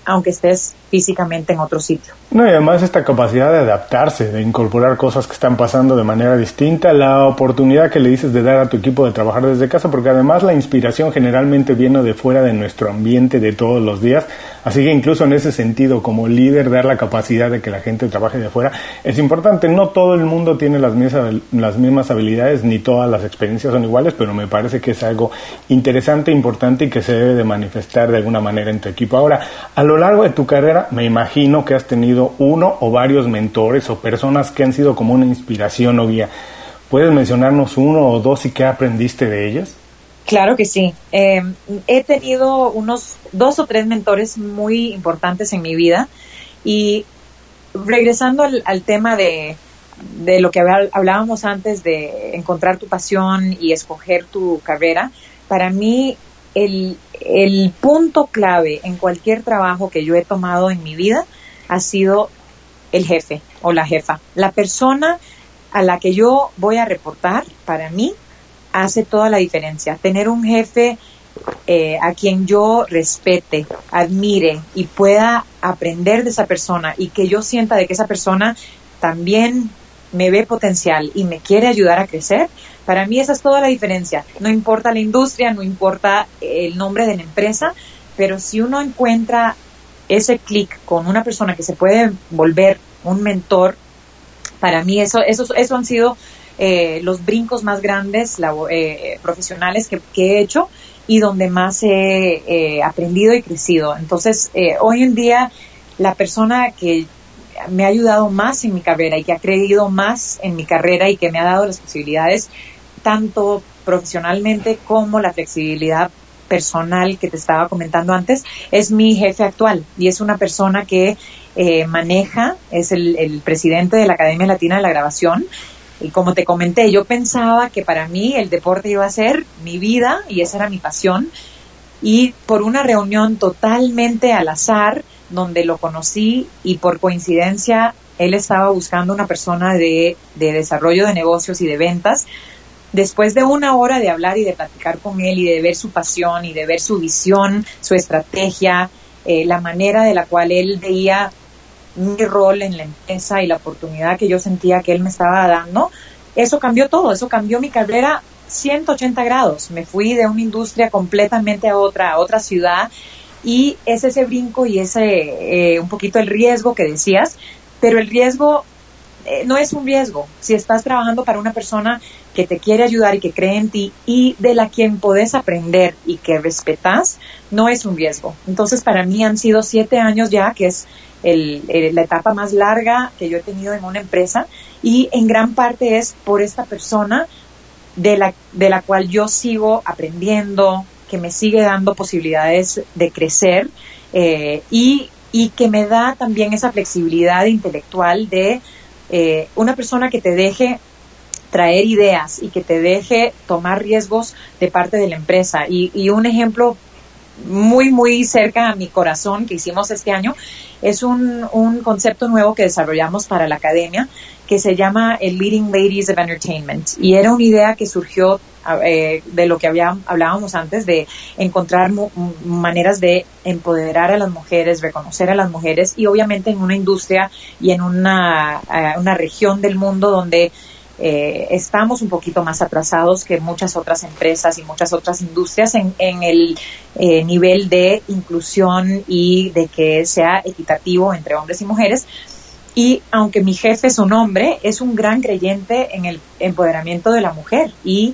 [SPEAKER 2] aunque estés físicamente en otro sitio.
[SPEAKER 1] No, y además esta capacidad de adaptarse, de incorporar cosas que están pasando de manera distinta, la oportunidad que le dices de dar a tu equipo de trabajar desde casa, porque además la inspiración generalmente viene de fuera de nuestro ambiente de todos los días, así que incluso en ese sentido, como líder, dar la capacidad de que la gente trabaje de fuera es importante. No todo el mundo tiene las mismas, las mismas habilidades, ni todas las experiencias son iguales, pero me parece que es algo interesante, importante y que se debe de manifestar de alguna manera en tu equipo. Ahora, a lo largo de tu carrera, me imagino que has tenido uno o varios mentores o personas que han sido como una inspiración o guía. ¿Puedes mencionarnos uno o dos y qué aprendiste de ellos?
[SPEAKER 2] Claro que sí. Eh, he tenido unos dos o tres mentores muy importantes en mi vida y regresando al, al tema de, de lo que hablábamos antes de encontrar tu pasión y escoger tu carrera, para mí el, el punto clave en cualquier trabajo que yo he tomado en mi vida ha sido el jefe o la jefa. La persona a la que yo voy a reportar, para mí, hace toda la diferencia. Tener un jefe eh, a quien yo respete, admire y pueda aprender de esa persona y que yo sienta de que esa persona también me ve potencial y me quiere ayudar a crecer, para mí esa es toda la diferencia. No importa la industria, no importa el nombre de la empresa, pero si uno encuentra ese clic con una persona que se puede volver un mentor, para mí eso, eso, eso han sido eh, los brincos más grandes eh, profesionales que, he hecho y donde más he eh, aprendido y crecido. Entonces, hoy en día, la persona que me ha ayudado más en mi carrera y que ha creído más en mi carrera y que me ha dado las posibilidades, tanto profesionalmente como la flexibilidad personal que te estaba comentando antes, es mi jefe actual y es una persona que maneja, es el, presidente de la Academia Latina de la Grabación. Y como te comenté, yo pensaba que para mí el deporte iba a ser mi vida y esa era mi pasión. Y por una reunión totalmente al azar, donde lo conocí y por coincidencia él estaba buscando una persona de, de desarrollo de negocios y de ventas, después de una hora de hablar y de platicar con él y de ver su pasión y de ver su visión, su estrategia, eh, la manera de la cual él veía mi rol en la empresa y la oportunidad que yo sentía que él me estaba dando, eso cambió todo, eso cambió mi carrera 180 grados. Me fui de una industria completamente a otra, a otra ciudad y es ese brinco y ese eh, un poquito el riesgo que decías, pero el riesgo eh, no es un riesgo. Si estás trabajando para una persona que te quiere ayudar y que cree en ti y de la quien podés aprender y que respetas, no es un riesgo. Entonces, para mí han sido siete años ya, que es el, la etapa más larga que yo he tenido en una empresa y en gran parte es por esta persona de la, de la cual yo sigo aprendiendo, que me sigue dando posibilidades de crecer eh, y, y que me da también esa flexibilidad intelectual de eh, una persona que te deje traer ideas y que te deje tomar riesgos de parte de la empresa. Y, y un ejemplo muy, muy cerca a mi corazón que hicimos este año es un, un concepto nuevo que desarrollamos para la academia que se llama el Leading Ladies of Entertainment. Y era una idea que surgió eh, de lo que había, hablábamos antes, de encontrar maneras de empoderar a las mujeres, reconocer a las mujeres y obviamente en una industria y en una, eh, una región del mundo donde eh, estamos un poquito más atrasados que muchas otras empresas y muchas otras industrias en, en el eh, nivel de inclusión y de que sea equitativo entre hombres y mujeres. Y aunque mi jefe es un hombre, es un gran creyente en el empoderamiento de la mujer y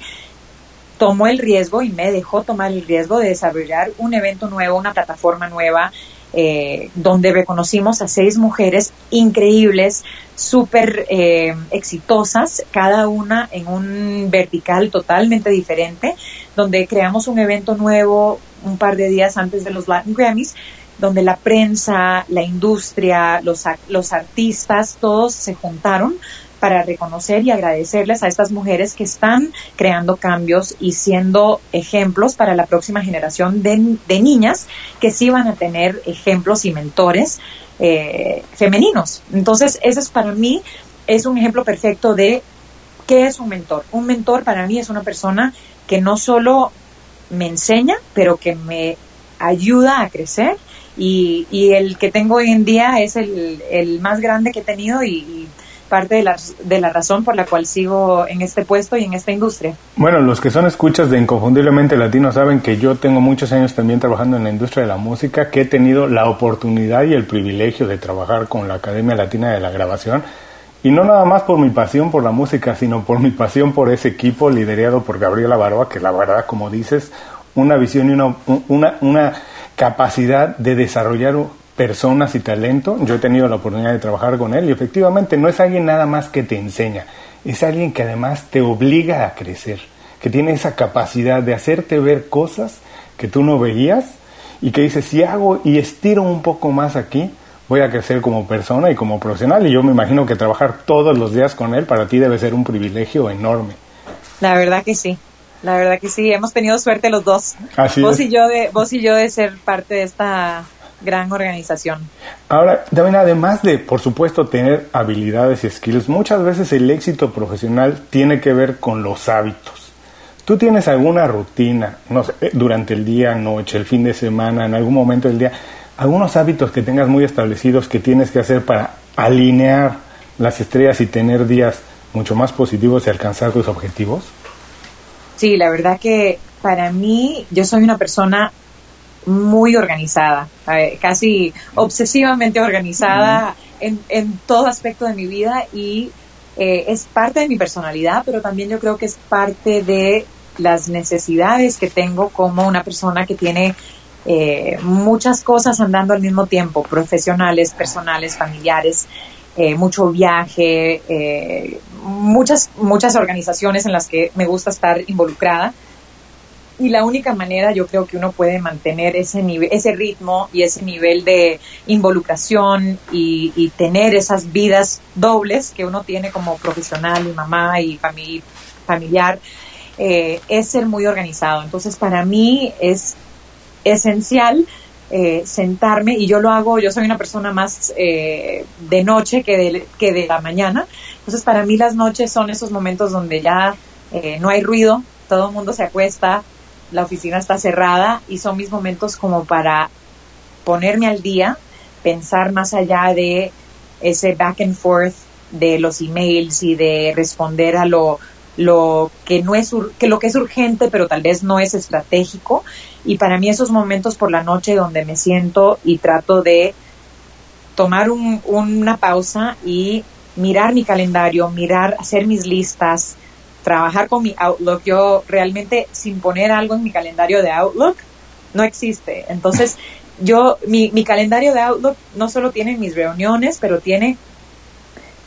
[SPEAKER 2] tomó el riesgo y me dejó tomar el riesgo de desarrollar un evento nuevo, una plataforma nueva, eh, donde reconocimos a seis mujeres increíbles, súper eh, exitosas, cada una en un vertical totalmente diferente, donde creamos un evento nuevo un par de días antes de los Latin Grammys, donde la prensa, la industria, los, los artistas, todos se juntaron para reconocer y agradecerles a estas mujeres que están creando cambios y siendo ejemplos para la próxima generación de, de niñas que sí van a tener ejemplos y mentores eh, femeninos. Entonces, ese es para mí, es un ejemplo perfecto de qué es un mentor. Un mentor para mí es una persona que no solo me enseña, pero que me ayuda a crecer y, y el que tengo hoy en día es el, el más grande que he tenido y parte de la, de la razón por la cual sigo en este puesto y en esta industria.
[SPEAKER 1] Bueno, los que son escuchas de Inconfundiblemente Latino saben que yo tengo muchos años también trabajando en la industria de la música, que he tenido la oportunidad y el privilegio de trabajar con la Academia Latina de la Grabación. Y no nada más por mi pasión por la música, sino por mi pasión por ese equipo liderado por Gabriela Baroa, que la verdad, como dices, una visión y una, una, una capacidad de desarrollar personas y talento. Yo he tenido la oportunidad de trabajar con él y efectivamente no es alguien nada más que te enseña, es alguien que además te obliga a crecer, que tiene esa capacidad de hacerte ver cosas que tú no veías y que dices, si hago y estiro un poco más aquí, voy a crecer como persona y como profesional y yo me imagino que trabajar todos los días con él para ti debe ser un privilegio enorme.
[SPEAKER 2] La verdad que sí. La verdad que sí, hemos tenido suerte los dos.
[SPEAKER 1] Así
[SPEAKER 2] vos y yo de vos y yo de ser parte de esta gran organización.
[SPEAKER 1] Ahora, también además de, por supuesto, tener habilidades y skills, muchas veces el éxito profesional tiene que ver con los hábitos. ¿Tú tienes alguna rutina, no sé, eh, durante el día, noche, el fin de semana, en algún momento del día, algunos hábitos que tengas muy establecidos que tienes que hacer para alinear las estrellas y tener días mucho más positivos y alcanzar tus objetivos?
[SPEAKER 2] Sí, la verdad que para mí yo soy una persona muy organizada, casi obsesivamente organizada en, en, todo aspecto de mi vida y eh, es parte de mi personalidad, pero también yo creo que es parte de las necesidades que tengo como una persona que tiene eh, muchas cosas andando al mismo tiempo, profesionales, personales, familiares, eh, mucho viaje, eh, muchas, muchas organizaciones en las que me gusta estar involucrada. Y la única manera yo creo que uno puede mantener ese nivel, ese ritmo y ese nivel de involucración y, tener esas vidas dobles que uno tiene como profesional y mamá y familiar, eh, es ser muy organizado. Entonces para mí es esencial eh, sentarme y yo lo hago, yo soy una persona más eh, de noche que de, que de la mañana, entonces para mí las noches son esos momentos donde ya eh, no hay ruido, todo el mundo se acuesta, la oficina está cerrada y son mis momentos como para ponerme al día, pensar más allá de ese back and forth de los emails y de responder a lo, lo que no es que lo que es urgente pero tal vez no es estratégico. Y para mí esos momentos por la noche donde me siento y trato de tomar una pausa y mirar mi calendario, mirar, hacer mis listas, trabajar con mi Outlook. Yo realmente sin poner algo en mi calendario de Outlook no existe. Entonces (laughs) yo, mi, mi calendario de Outlook no solo tiene mis reuniones, pero tiene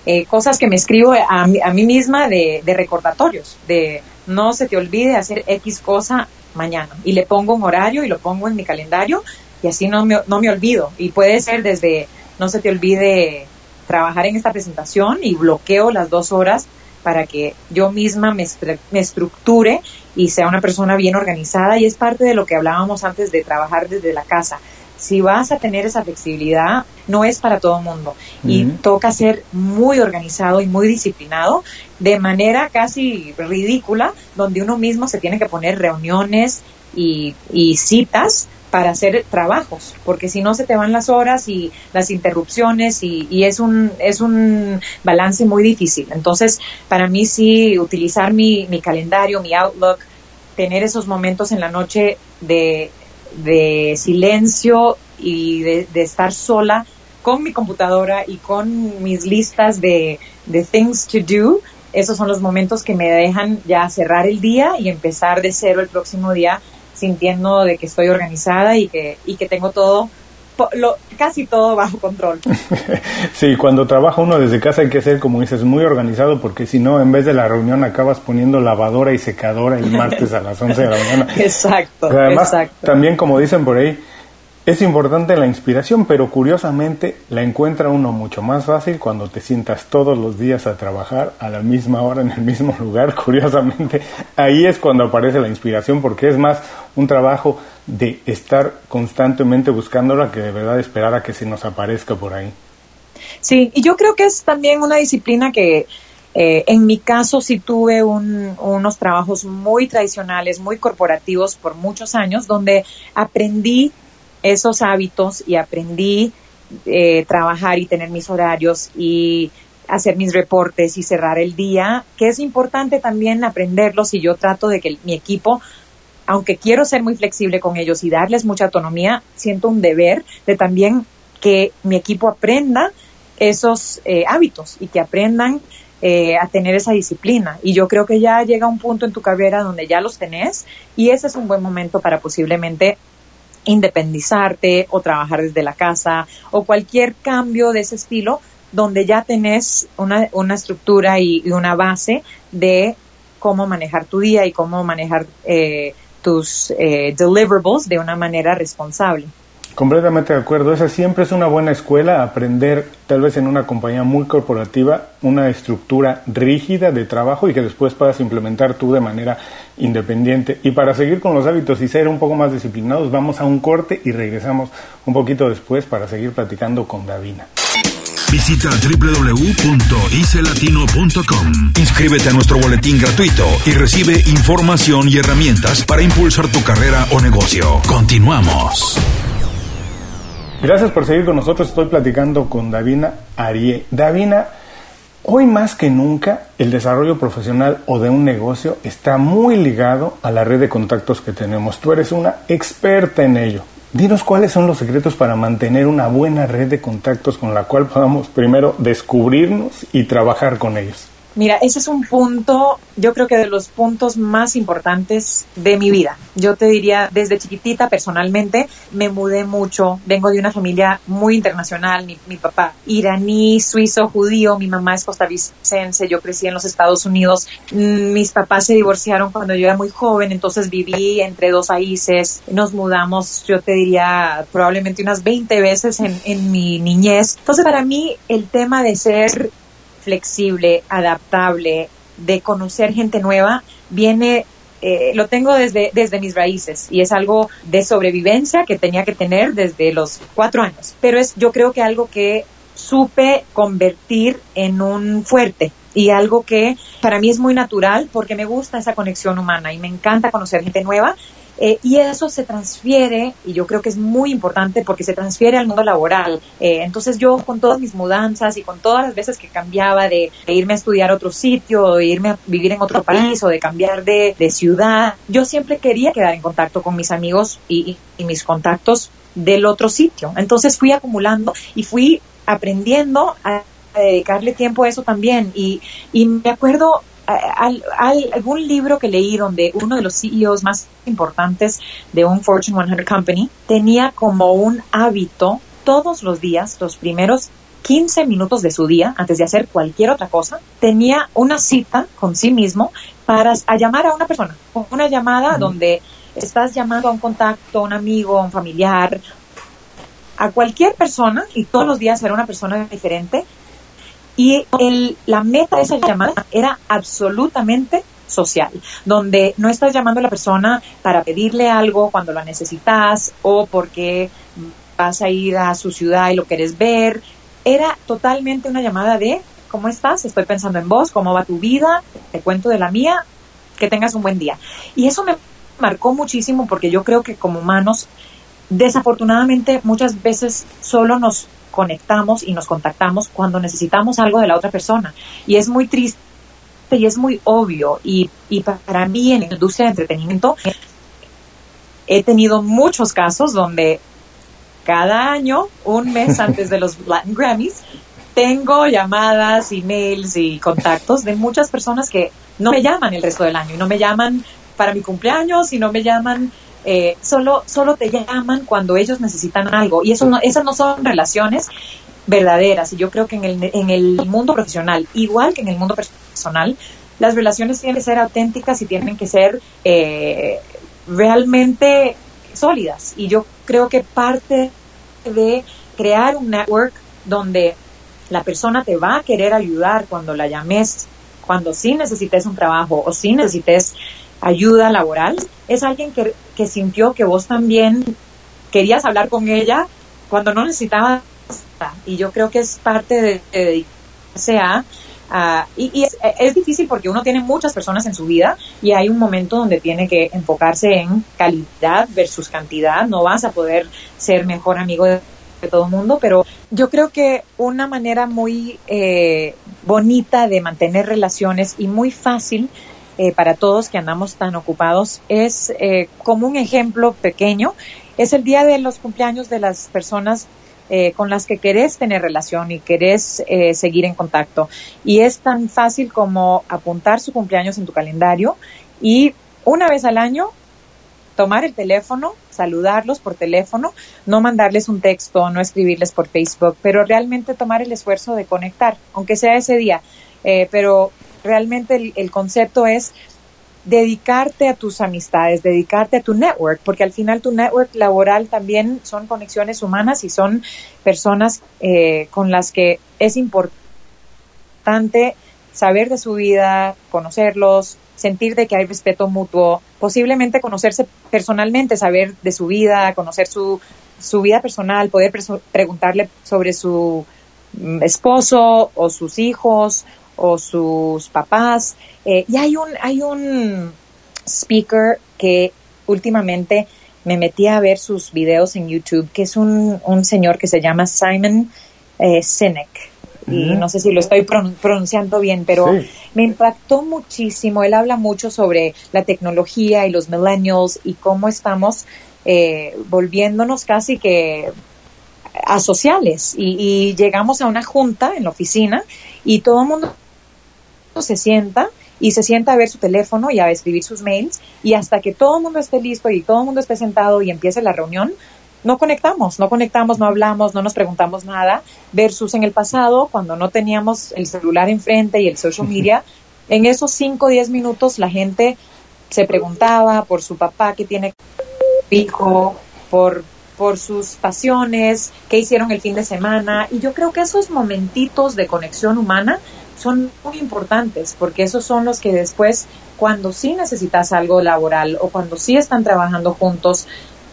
[SPEAKER 2] eh, cosas que me escribo a, a mí misma de, de recordatorios, de no se te olvide hacer X cosa mañana y le pongo un horario y lo pongo en mi calendario y así no me, no me olvido. Y puede ser desde, no se te olvide trabajar en esta presentación y bloqueo las dos horas para que yo misma me, me estructure y sea una persona bien organizada y es parte de lo que hablábamos antes de trabajar desde la casa si vas a tener esa flexibilidad, no es para todo el mundo. Y toca ser muy organizado y muy disciplinado, de manera casi ridícula, donde uno mismo se tiene que poner reuniones y, citas para hacer trabajos, porque si no se te van las horas y las interrupciones y, es un es un balance muy difícil. Entonces, para mí sí utilizar mi, mi calendario, mi Outlook, tener esos momentos en la noche de de silencio y de, estar sola con mi computadora y con mis listas de, de things to do, esos son los momentos que me dejan ya cerrar el día y empezar de cero el próximo día sintiendo de que estoy organizada y que, y que tengo todo lo, casi todo bajo control. (laughs)
[SPEAKER 1] sí, cuando trabaja uno desde casa hay que ser, como dices, muy organizado porque si no, en vez de la reunión acabas poniendo lavadora y secadora el martes a las 11 de la mañana. (laughs)
[SPEAKER 2] exacto.
[SPEAKER 1] Además,
[SPEAKER 2] exacto.
[SPEAKER 1] también como dicen por ahí, es importante la inspiración, pero curiosamente la encuentra uno mucho más fácil cuando te sientas todos los días a trabajar a la misma hora en el mismo (laughs) lugar. Curiosamente, ahí es cuando aparece la inspiración porque es más un trabajo de estar constantemente buscándola que de verdad esperar a que se nos aparezca por ahí.
[SPEAKER 2] Sí, y yo creo que es también una disciplina que eh, en mi caso sí tuve unos trabajos muy tradicionales, muy corporativos por muchos años, donde aprendí esos hábitos y aprendí eh, trabajar y tener mis horarios y hacer mis reportes y cerrar el día, que es importante también aprenderlos y yo trato de que mi equipo, aunque quiero ser muy flexible con ellos y darles mucha autonomía, siento un deber de también que mi equipo aprenda esos eh, hábitos y que aprendan eh, a tener esa disciplina. Y yo creo que ya llega un punto en tu carrera donde ya los tenés y ese es un buen momento para posiblemente independizarte o trabajar desde la casa o cualquier cambio de ese estilo donde ya tenés una, una estructura y, una base de cómo manejar tu día y cómo manejar eh, tus eh, deliverables de una manera responsable.
[SPEAKER 1] Completamente de acuerdo. Esa siempre es una buena escuela, aprender tal vez en una compañía muy corporativa una estructura rígida de trabajo y que después puedas implementar tú de manera independiente. Y para seguir con los hábitos y ser un poco más disciplinados, vamos a un corte y regresamos un poquito después para seguir platicando con Davina.
[SPEAKER 3] Visita www.icelatino.com. Inscríbete a nuestro boletín gratuito y recibe información y herramientas para impulsar tu carrera o negocio. Continuamos.
[SPEAKER 1] Gracias por seguir con nosotros. Estoy platicando con Davina Arie. Davina, hoy más que nunca el desarrollo profesional o de un negocio está muy ligado a la red de contactos que tenemos. Tú eres una experta en ello. Dinos cuáles son los secretos para mantener una buena red de contactos con la cual podamos primero descubrirnos y trabajar con ellos.
[SPEAKER 2] Mira, ese es un punto, yo creo que de los puntos más importantes de mi vida. Yo te diría, desde chiquitita personalmente, me mudé mucho. Vengo de una familia muy internacional. Mi, papá iraní, suizo, judío. Mi mamá es costarricense. Yo crecí en los Estados Unidos. Mm, mis papás se divorciaron cuando yo era muy joven, entonces viví entre dos países. Nos mudamos, yo te diría, probablemente unas 20 veces en, en mi niñez. Entonces, para mí, el tema de ser flexible, adaptable, de conocer gente nueva, viene, eh, lo tengo desde, desde mis raíces y es algo de sobrevivencia que tenía que tener desde los cuatro años. Pero es, yo creo que algo que supe convertir en un fuerte y algo que para mí es muy natural porque me gusta esa conexión humana y me encanta conocer gente nueva eh, y eso se transfiere, y yo creo que es muy importante porque se transfiere al mundo laboral. Eh, entonces yo con todas mis mudanzas y con todas las veces que cambiaba de, irme a estudiar a otro sitio, de irme a vivir en otro país o de cambiar de, ciudad, yo siempre quería quedar en contacto con mis amigos y, mis contactos del otro sitio. Entonces fui acumulando y fui aprendiendo a dedicarle tiempo a eso también. Y, y me acuerdo al, algún libro que leí donde uno de los CEOs más importantes de un Fortune 100 Company tenía como un hábito todos los días, los primeros 15 minutos de su día, antes de hacer cualquier otra cosa, tenía una cita con sí mismo para llamar a una persona. Una llamada donde estás llamando a un contacto, a un amigo, a un familiar, a cualquier persona y todos los días era una persona diferente y el, la meta de esa llamada era absolutamente social, donde no estás llamando a la persona para pedirle algo cuando la necesitas o porque vas a ir a su ciudad y lo quieres ver. Era totalmente una llamada de ¿cómo estás? Estoy pensando en vos, ¿cómo va tu vida? Te cuento de la mía, que tengas un buen día. Y eso me marcó muchísimo porque yo creo que como humanos, desafortunadamente muchas veces solo nos conectamos y nos contactamos cuando necesitamos algo de la otra persona. Y es muy triste y es muy obvio. Y, y para mí en la industria de entretenimiento he tenido muchos casos donde cada año, un mes (laughs) antes de los Latin Grammys, tengo llamadas, emails y contactos de muchas personas que no me llaman el resto del año y no me llaman para mi cumpleaños y no me llaman eh, solo, solo te llaman cuando ellos necesitan algo. Y eso no, esas no son relaciones verdaderas. Y yo creo que en el, en el mundo profesional, igual que en el mundo personal, las relaciones tienen que ser auténticas y tienen que ser eh, realmente sólidas. Y yo creo que parte de crear un network donde la persona te va a querer ayudar cuando la llames, cuando sí necesites un trabajo o sí necesites ayuda laboral, es alguien que, que sintió que vos también querías hablar con ella cuando no necesitabas. Y yo creo que es parte de, dedicarse a y, es, es, difícil porque uno tiene muchas personas en su vida y hay un momento donde tiene que enfocarse en calidad versus cantidad. No vas a poder ser mejor amigo de, todo el mundo, pero yo creo que una manera muy eh, bonita de mantener relaciones y muy fácil eh, para todos que andamos tan ocupados es eh, como un ejemplo pequeño. Es el día de los cumpleaños de las personas eh, con las que querés tener relación y querés seguir en contacto. Y es tan fácil como apuntar su cumpleaños en tu calendario y una vez al año tomar el teléfono, saludarlos por teléfono, no mandarles un texto, no escribirles por Facebook, pero realmente tomar el esfuerzo de conectar, aunque sea ese día. pero realmente el, concepto es dedicarte a tus amistades, dedicarte a tu network, porque al final tu network laboral también son conexiones humanas y son personas eh, con las que es importante saber de su vida, conocerlos, sentir de que hay respeto mutuo, posiblemente conocerse personalmente, saber de su vida, conocer su, su vida personal, poder preguntarle sobre su mm, esposo o sus hijos o sus papás. Eh, y hay un, hay un speaker que últimamente me metí a ver sus videos en YouTube, que es un, un señor que se llama Simon eh, Sinek y no sé si lo estoy pronunciando bien, pero me impactó muchísimo. Él habla mucho sobre la tecnología y los millennials y cómo estamos eh, volviéndonos casi que asociales y, y llegamos a una junta en la oficina y todo el mundo se sienta y se sienta a ver su teléfono y a escribir sus mails y hasta que todo el mundo esté listo y todo el mundo esté sentado y empiece la reunión, no conectamos, no conectamos, no hablamos, no nos preguntamos nada, versus en el pasado, cuando no teníamos el celular enfrente y el social media, en esos 5 o 10 minutos la gente se preguntaba por su papá que tiene hijo, por, por sus pasiones, qué hicieron el fin de semana, y yo creo que esos momentitos de conexión humana son muy importantes, porque esos son los que después, cuando sí necesitas algo laboral o cuando sí están trabajando juntos,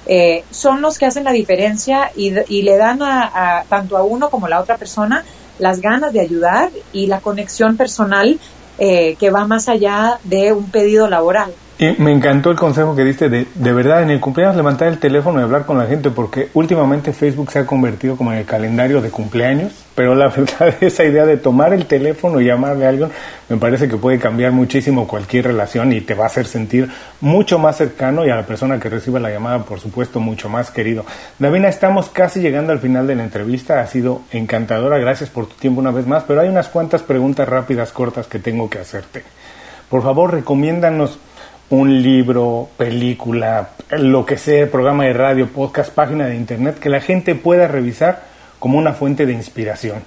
[SPEAKER 2] eh, son los que hacen la diferencia y, le dan a, tanto a uno como a la otra persona las ganas de ayudar y la conexión personal eh, que va más allá de un pedido laboral.
[SPEAKER 1] Y me encantó el consejo que diste de, de verdad, en el cumpleaños levantar el teléfono y hablar con la gente, porque últimamente Facebook se ha convertido como en el calendario de cumpleaños, pero la (laughs) verdad esa idea de tomar el teléfono y llamarle a alguien me parece que puede cambiar muchísimo cualquier relación y te va a hacer sentir mucho más cercano y a la persona que reciba la llamada, por supuesto, mucho más querido. Davina, estamos casi llegando al final de la entrevista, ha sido encantadora, gracias por tu tiempo una vez más, pero hay unas cuantas preguntas rápidas, cortas que tengo que hacerte. Por favor, recomiéndanos un libro, película, lo que sea, programa de radio, podcast, página de internet, que la gente pueda revisar como una fuente de inspiración?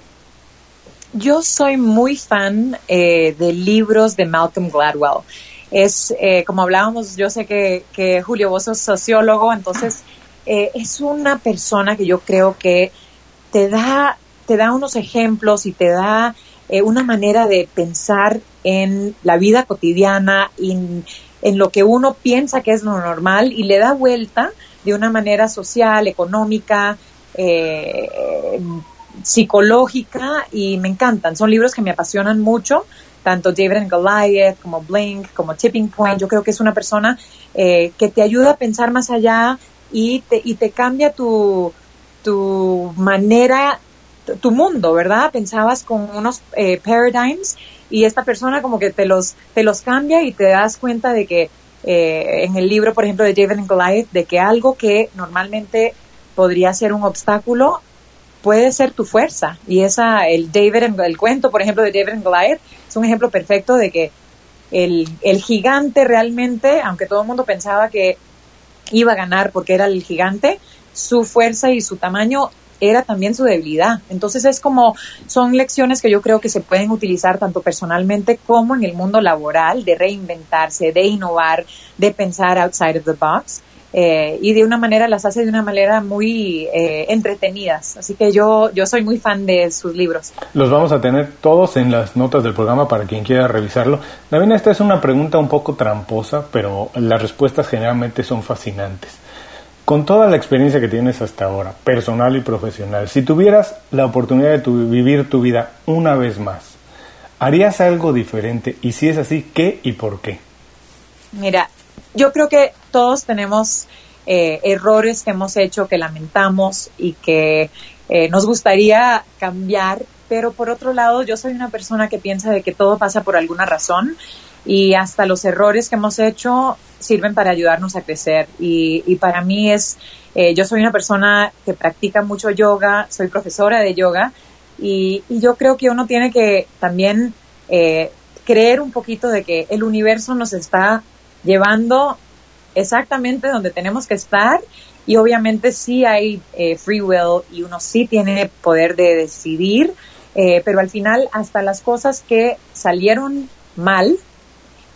[SPEAKER 2] Yo soy muy fan eh, de libros de Malcolm Gladwell. Es, eh, como hablábamos, yo sé que, que, Julio, vos sos sociólogo, entonces eh, es una persona que yo creo que te da, te da unos ejemplos y te da una manera de pensar en la vida cotidiana, en, en lo que uno piensa que es lo normal y le da vuelta de una manera social, económica, eh, psicológica y me encantan. Son libros que me apasionan mucho, tanto David and Goliath como Blink, como Tipping Point. Yo creo que es una persona eh, que te ayuda a pensar más allá y te, y te cambia tu, tu manera, tu mundo, ¿verdad? Pensabas con unos eh, paradigms y esta persona como que te los, te los cambia y te das cuenta de que eh, en el libro, por ejemplo, de David and Goliath, de que algo que normalmente podría ser un obstáculo puede ser tu fuerza. Y esa, el David, el cuento, por ejemplo, de David and Goliath, es un ejemplo perfecto de que el, el gigante realmente, aunque todo el mundo pensaba que iba a ganar porque era el gigante, su fuerza y su tamaño era también su debilidad. Entonces es como, son lecciones que yo creo que se pueden utilizar tanto personalmente como en el mundo laboral, de reinventarse, de innovar, de pensar outside of the box. Eh, y de una manera las hace de una manera muy eh, entretenidas. Así que yo, yo soy muy fan de sus libros.
[SPEAKER 1] Los vamos a tener todos en las notas del programa para quien quiera revisarlo. Davina, esta es una pregunta un poco tramposa, pero las respuestas generalmente son fascinantes. Con toda la experiencia que tienes hasta ahora, personal y profesional, si tuvieras la oportunidad de vivir tu vida una vez más, ¿harías algo diferente? Y si es así, ¿qué y por qué?
[SPEAKER 2] Mira, yo creo que todos tenemos eh, errores que hemos hecho, que lamentamos y que eh, nos gustaría cambiar, pero por otro lado, yo soy una persona que piensa de que todo pasa por alguna razón y hasta los errores que hemos hecho sirven para ayudarnos a crecer. Y, y para mí es, eh, yo soy una persona que practica mucho yoga, soy profesora de yoga y, y yo creo que uno tiene que también eh, creer un poquito de que el universo nos está llevando exactamente donde tenemos que estar y obviamente sí hay eh, free will y uno sí tiene poder de decidir, pero al final hasta las cosas que salieron mal,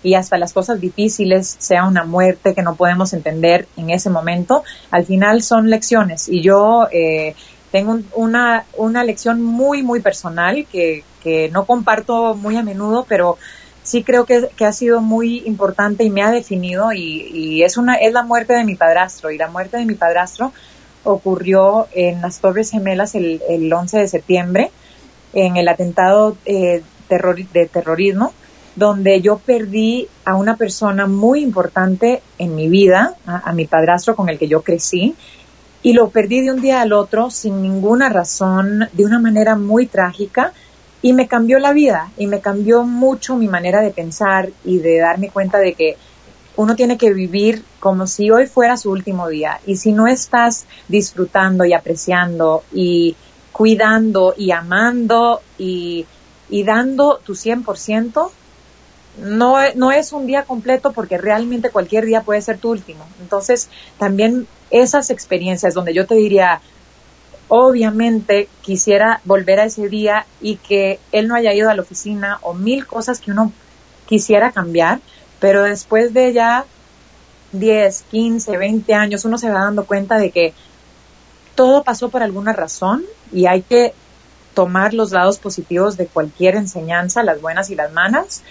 [SPEAKER 2] y hasta las cosas difíciles, sea una muerte que no podemos entender en ese momento, al final son lecciones. Y yo eh, tengo una, una lección muy, muy personal que, que no comparto muy a menudo, pero sí creo que, que, ha sido muy importante y me ha definido y, y, es una es la muerte de mi padrastro y la muerte de mi padrastro ocurrió en las Torres Gemelas el, el 11 de septiembre en el atentado eh, terror, de terrorismo donde yo perdí a una persona muy importante en mi vida, a, mi padrastro con el que yo crecí, y lo perdí de un día al otro sin ninguna razón, de una manera muy trágica, y me cambió la vida, y me cambió mucho mi manera de pensar y de darme cuenta de que uno tiene que vivir como si hoy fuera su último día, y si no estás disfrutando y apreciando y cuidando y amando y, y dando tu 100%, no, no es un día completo porque realmente cualquier día puede ser tu último. Entonces, también esas experiencias donde yo te diría, obviamente quisiera volver a ese día y que él no haya ido a la oficina o mil cosas que uno quisiera cambiar, pero después de ya 10, 15, 20 años uno se va dando cuenta de que todo pasó por alguna razón y hay que tomar los lados positivos de cualquier enseñanza, las buenas y las malas,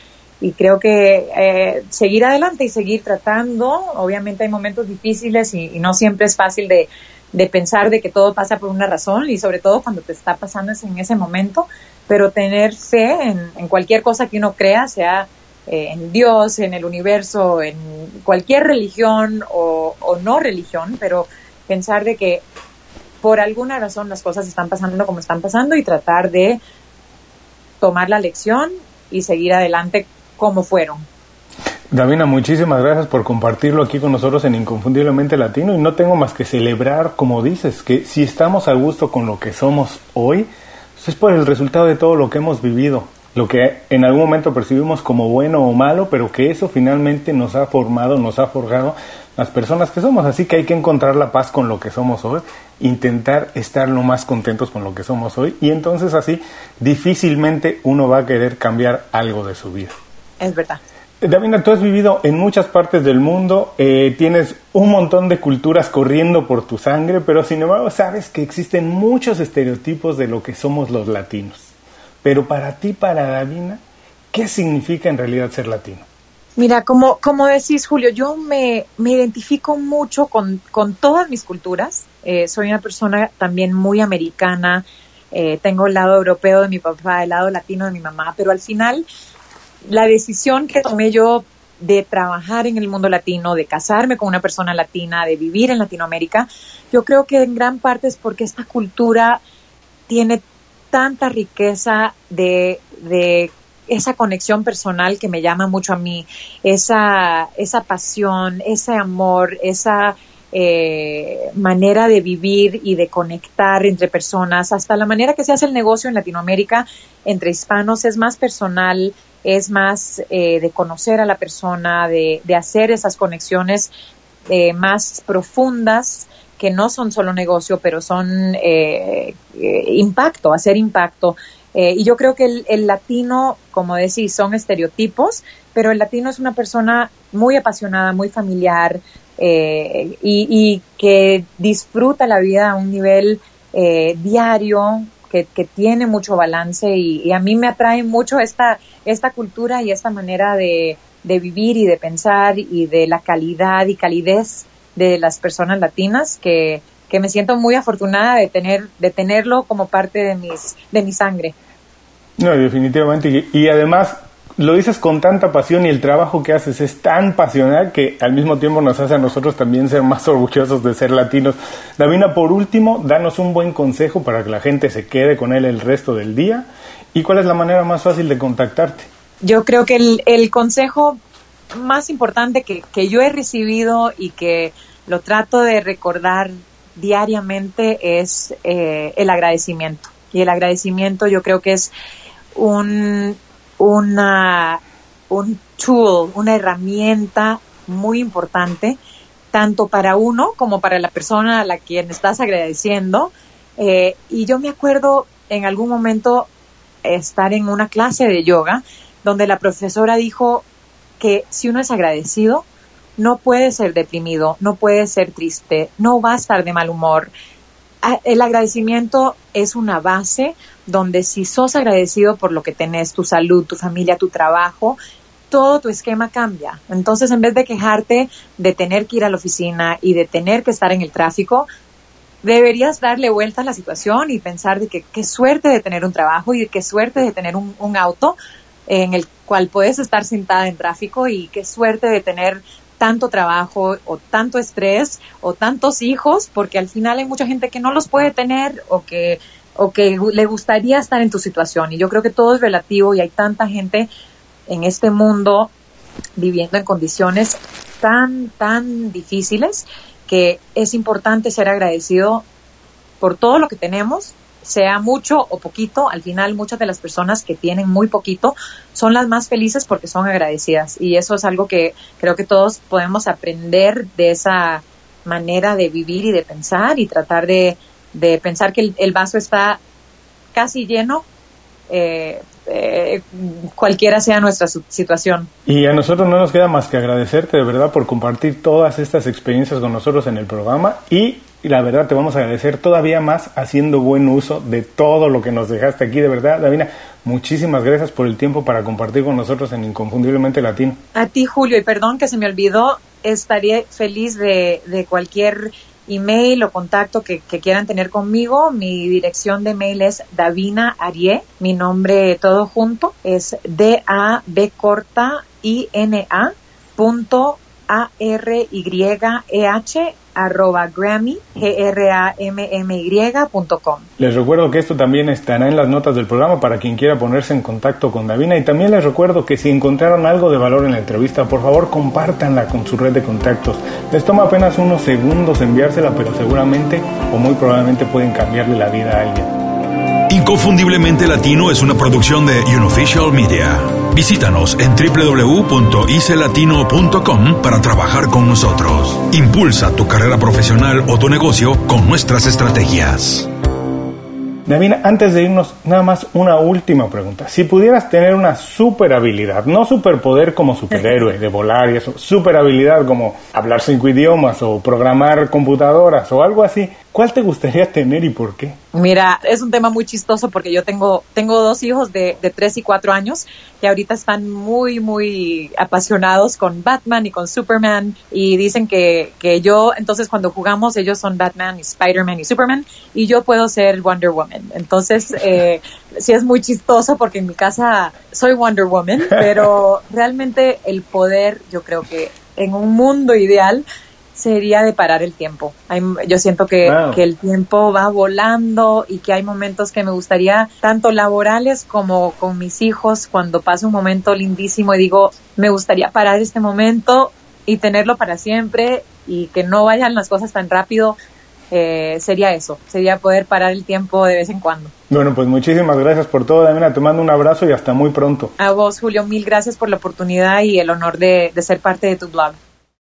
[SPEAKER 2] y creo que eh, seguir adelante y seguir tratando, obviamente hay momentos difíciles y, no siempre es fácil de, de, pensar de que todo pasa por una razón y sobre todo cuando te está pasando en ese momento, pero tener fe en, en cualquier cosa que uno crea, sea eh, en Dios, en el universo, en cualquier religión o, o no religión, pero pensar de que por alguna razón las cosas están pasando como están pasando y tratar de tomar la lección y seguir adelante como fueron.
[SPEAKER 1] Davina, muchísimas gracias por compartirlo aquí con nosotros en Inconfundiblemente Latino y no tengo más que celebrar, como dices, que si estamos a gusto con lo que somos hoy, pues es por el resultado de todo lo que hemos vivido, lo que en algún momento percibimos como bueno o malo, pero que eso finalmente nos ha formado, nos ha forjado las personas que somos. Así que hay que encontrar la paz con lo que somos hoy, intentar estar lo más contentos con lo que somos hoy y entonces así difícilmente uno va a querer cambiar algo de su vida.
[SPEAKER 2] Es verdad.
[SPEAKER 1] Davina, tú has vivido en muchas partes del mundo, eh, tienes un montón de culturas corriendo por tu sangre, pero sin embargo sabes que existen muchos estereotipos de lo que somos los latinos. Pero para ti, para Davina, ¿qué significa en realidad ser latino?
[SPEAKER 2] Mira, como, como decís, Julio, yo me, me identifico mucho con, con, todas mis culturas. Eh, soy una persona también muy americana. Eh, tengo el lado europeo de mi papá, el lado latino de mi mamá, pero al final la decisión que tomé yo de trabajar en el mundo latino, de casarme con una persona latina, de vivir en Latinoamérica, yo creo que en gran parte es porque esta cultura tiene tanta riqueza de, de esa conexión personal que me llama mucho a mí, esa, esa pasión, ese amor, esa eh, manera de vivir y de conectar entre personas, hasta la manera que se hace el negocio en Latinoamérica entre hispanos es más personal, es más eh, de conocer a la persona, de, de hacer esas conexiones eh, más profundas que no son solo negocio, pero son eh, eh impacto, hacer impacto. Eh, y yo creo que el, el, latino, como decís, son estereotipos, pero el latino es una persona muy apasionada, muy familiar y, y, que disfruta la vida a un nivel diario, que, tiene mucho balance y, a mí me atrae mucho esta, esta cultura y esta manera de, vivir y de pensar y de la calidad y calidez de las personas latinas que, que me siento muy afortunada de tener de tenerlo como parte de mis de mi sangre.
[SPEAKER 1] No, definitivamente y además lo dices con tanta pasión y el trabajo que haces es tan pasional que al mismo tiempo nos hace a nosotros también ser más orgullosos de ser latinos. Davina, por último, danos un buen consejo para que la gente se quede con él el resto del día y cuál es la manera más fácil de contactarte.
[SPEAKER 2] Yo creo que el, el consejo más importante que, que yo he recibido y que lo trato de recordar diariamente es eh, el agradecimiento. Y el agradecimiento yo creo que es un, una, un tool, una herramienta muy importante, tanto para uno como para la persona a la quien estás agradeciendo. Eh, y yo me acuerdo en algún momento estar en una clase de yoga donde la profesora dijo, que si uno es agradecido, no puede ser deprimido, no puede ser triste, no va a estar de mal humor. El agradecimiento es una base donde si sos agradecido por lo que tenés, tu salud, tu familia, tu trabajo, todo tu esquema cambia. Entonces, en vez de quejarte de tener que ir a la oficina y de tener que estar en el tráfico, deberías darle vuelta a la situación y pensar de que qué suerte de tener un trabajo y de qué suerte de tener un, un auto en el cual puedes estar sentada en tráfico y qué suerte de tener tanto trabajo o tanto estrés o tantos hijos, porque al final hay mucha gente que no los puede tener o que, o que le gustaría estar en tu situación. Y yo creo que todo es relativo y hay tanta gente en este mundo viviendo en condiciones tan, tan difíciles que es importante ser agradecido por todo lo que tenemos, sea mucho o poquito, al final muchas de las personas que tienen muy poquito son las más felices porque son agradecidas y eso es algo que creo que todos podemos aprender de esa manera de vivir y de pensar y tratar de, pensar que el, vaso está casi lleno eh, eh, cualquiera sea nuestra situación.
[SPEAKER 1] Y a nosotros no nos queda más que agradecerte de verdad por compartir todas estas experiencias con nosotros en el programa y y la verdad te vamos a agradecer todavía más haciendo buen uso de todo lo que nos dejaste aquí, de verdad, Davina. Muchísimas gracias por el tiempo para compartir con nosotros en Inconfundiblemente Latino.
[SPEAKER 2] A ti, Julio, y perdón que se me olvidó, estaría feliz de, cualquier email o contacto que, quieran tener conmigo. Mi dirección de mail es Davina Arie, mi nombre todo junto es D-A-B corta I-N-A punto A-R-Y-E-H arroba Grammy, G-R-A-M-M-Y.com.
[SPEAKER 1] Les recuerdo que esto también estará en las notas del programa para quien quiera ponerse en contacto con Davina y también les recuerdo que si encontraron algo de valor en la entrevista, por favor compártanla con su red de contactos. Les toma apenas unos segundos enviársela, pero seguramente o muy probablemente pueden cambiarle la vida a alguien.
[SPEAKER 3] Inconfundiblemente Latino es una producción de Unofficial Media. Visítanos en www.icelatino.com para trabajar con nosotros. Impulsa tu carrera profesional o tu negocio con nuestras estrategias.
[SPEAKER 1] Davina, antes de irnos, nada más una última pregunta. Si pudieras tener una super habilidad, no superpoder como superhéroe de volar y eso, super habilidad como hablar cinco idiomas o programar computadoras o algo así, ¿cuál te gustaría tener y por qué?
[SPEAKER 2] Mira, es un tema muy chistoso porque yo tengo, tengo dos hijos de, de tres y cuatro años que ahorita están muy, muy apasionados con Batman y con Superman y dicen que, que yo, entonces cuando jugamos ellos son Batman y Spider-Man y Superman y yo puedo ser Wonder Woman. Entonces, (laughs) eh, sí es muy chistoso porque en mi casa soy Wonder Woman, pero (laughs) realmente el poder, yo creo que en un mundo ideal, sería de parar el tiempo. yo siento que, que, el tiempo va volando y que hay momentos que me gustaría, tanto laborales como con mis hijos, cuando pasa un momento lindísimo y digo, me gustaría parar este momento y tenerlo para siempre y que no vayan las cosas tan rápido. Eh, sería eso, sería poder parar el tiempo de vez en cuando.
[SPEAKER 1] Bueno, pues muchísimas gracias por todo, Damina. Te mando un abrazo y hasta muy pronto.
[SPEAKER 2] A vos, Julio, mil gracias por la oportunidad y el honor de, de ser parte de tu blog.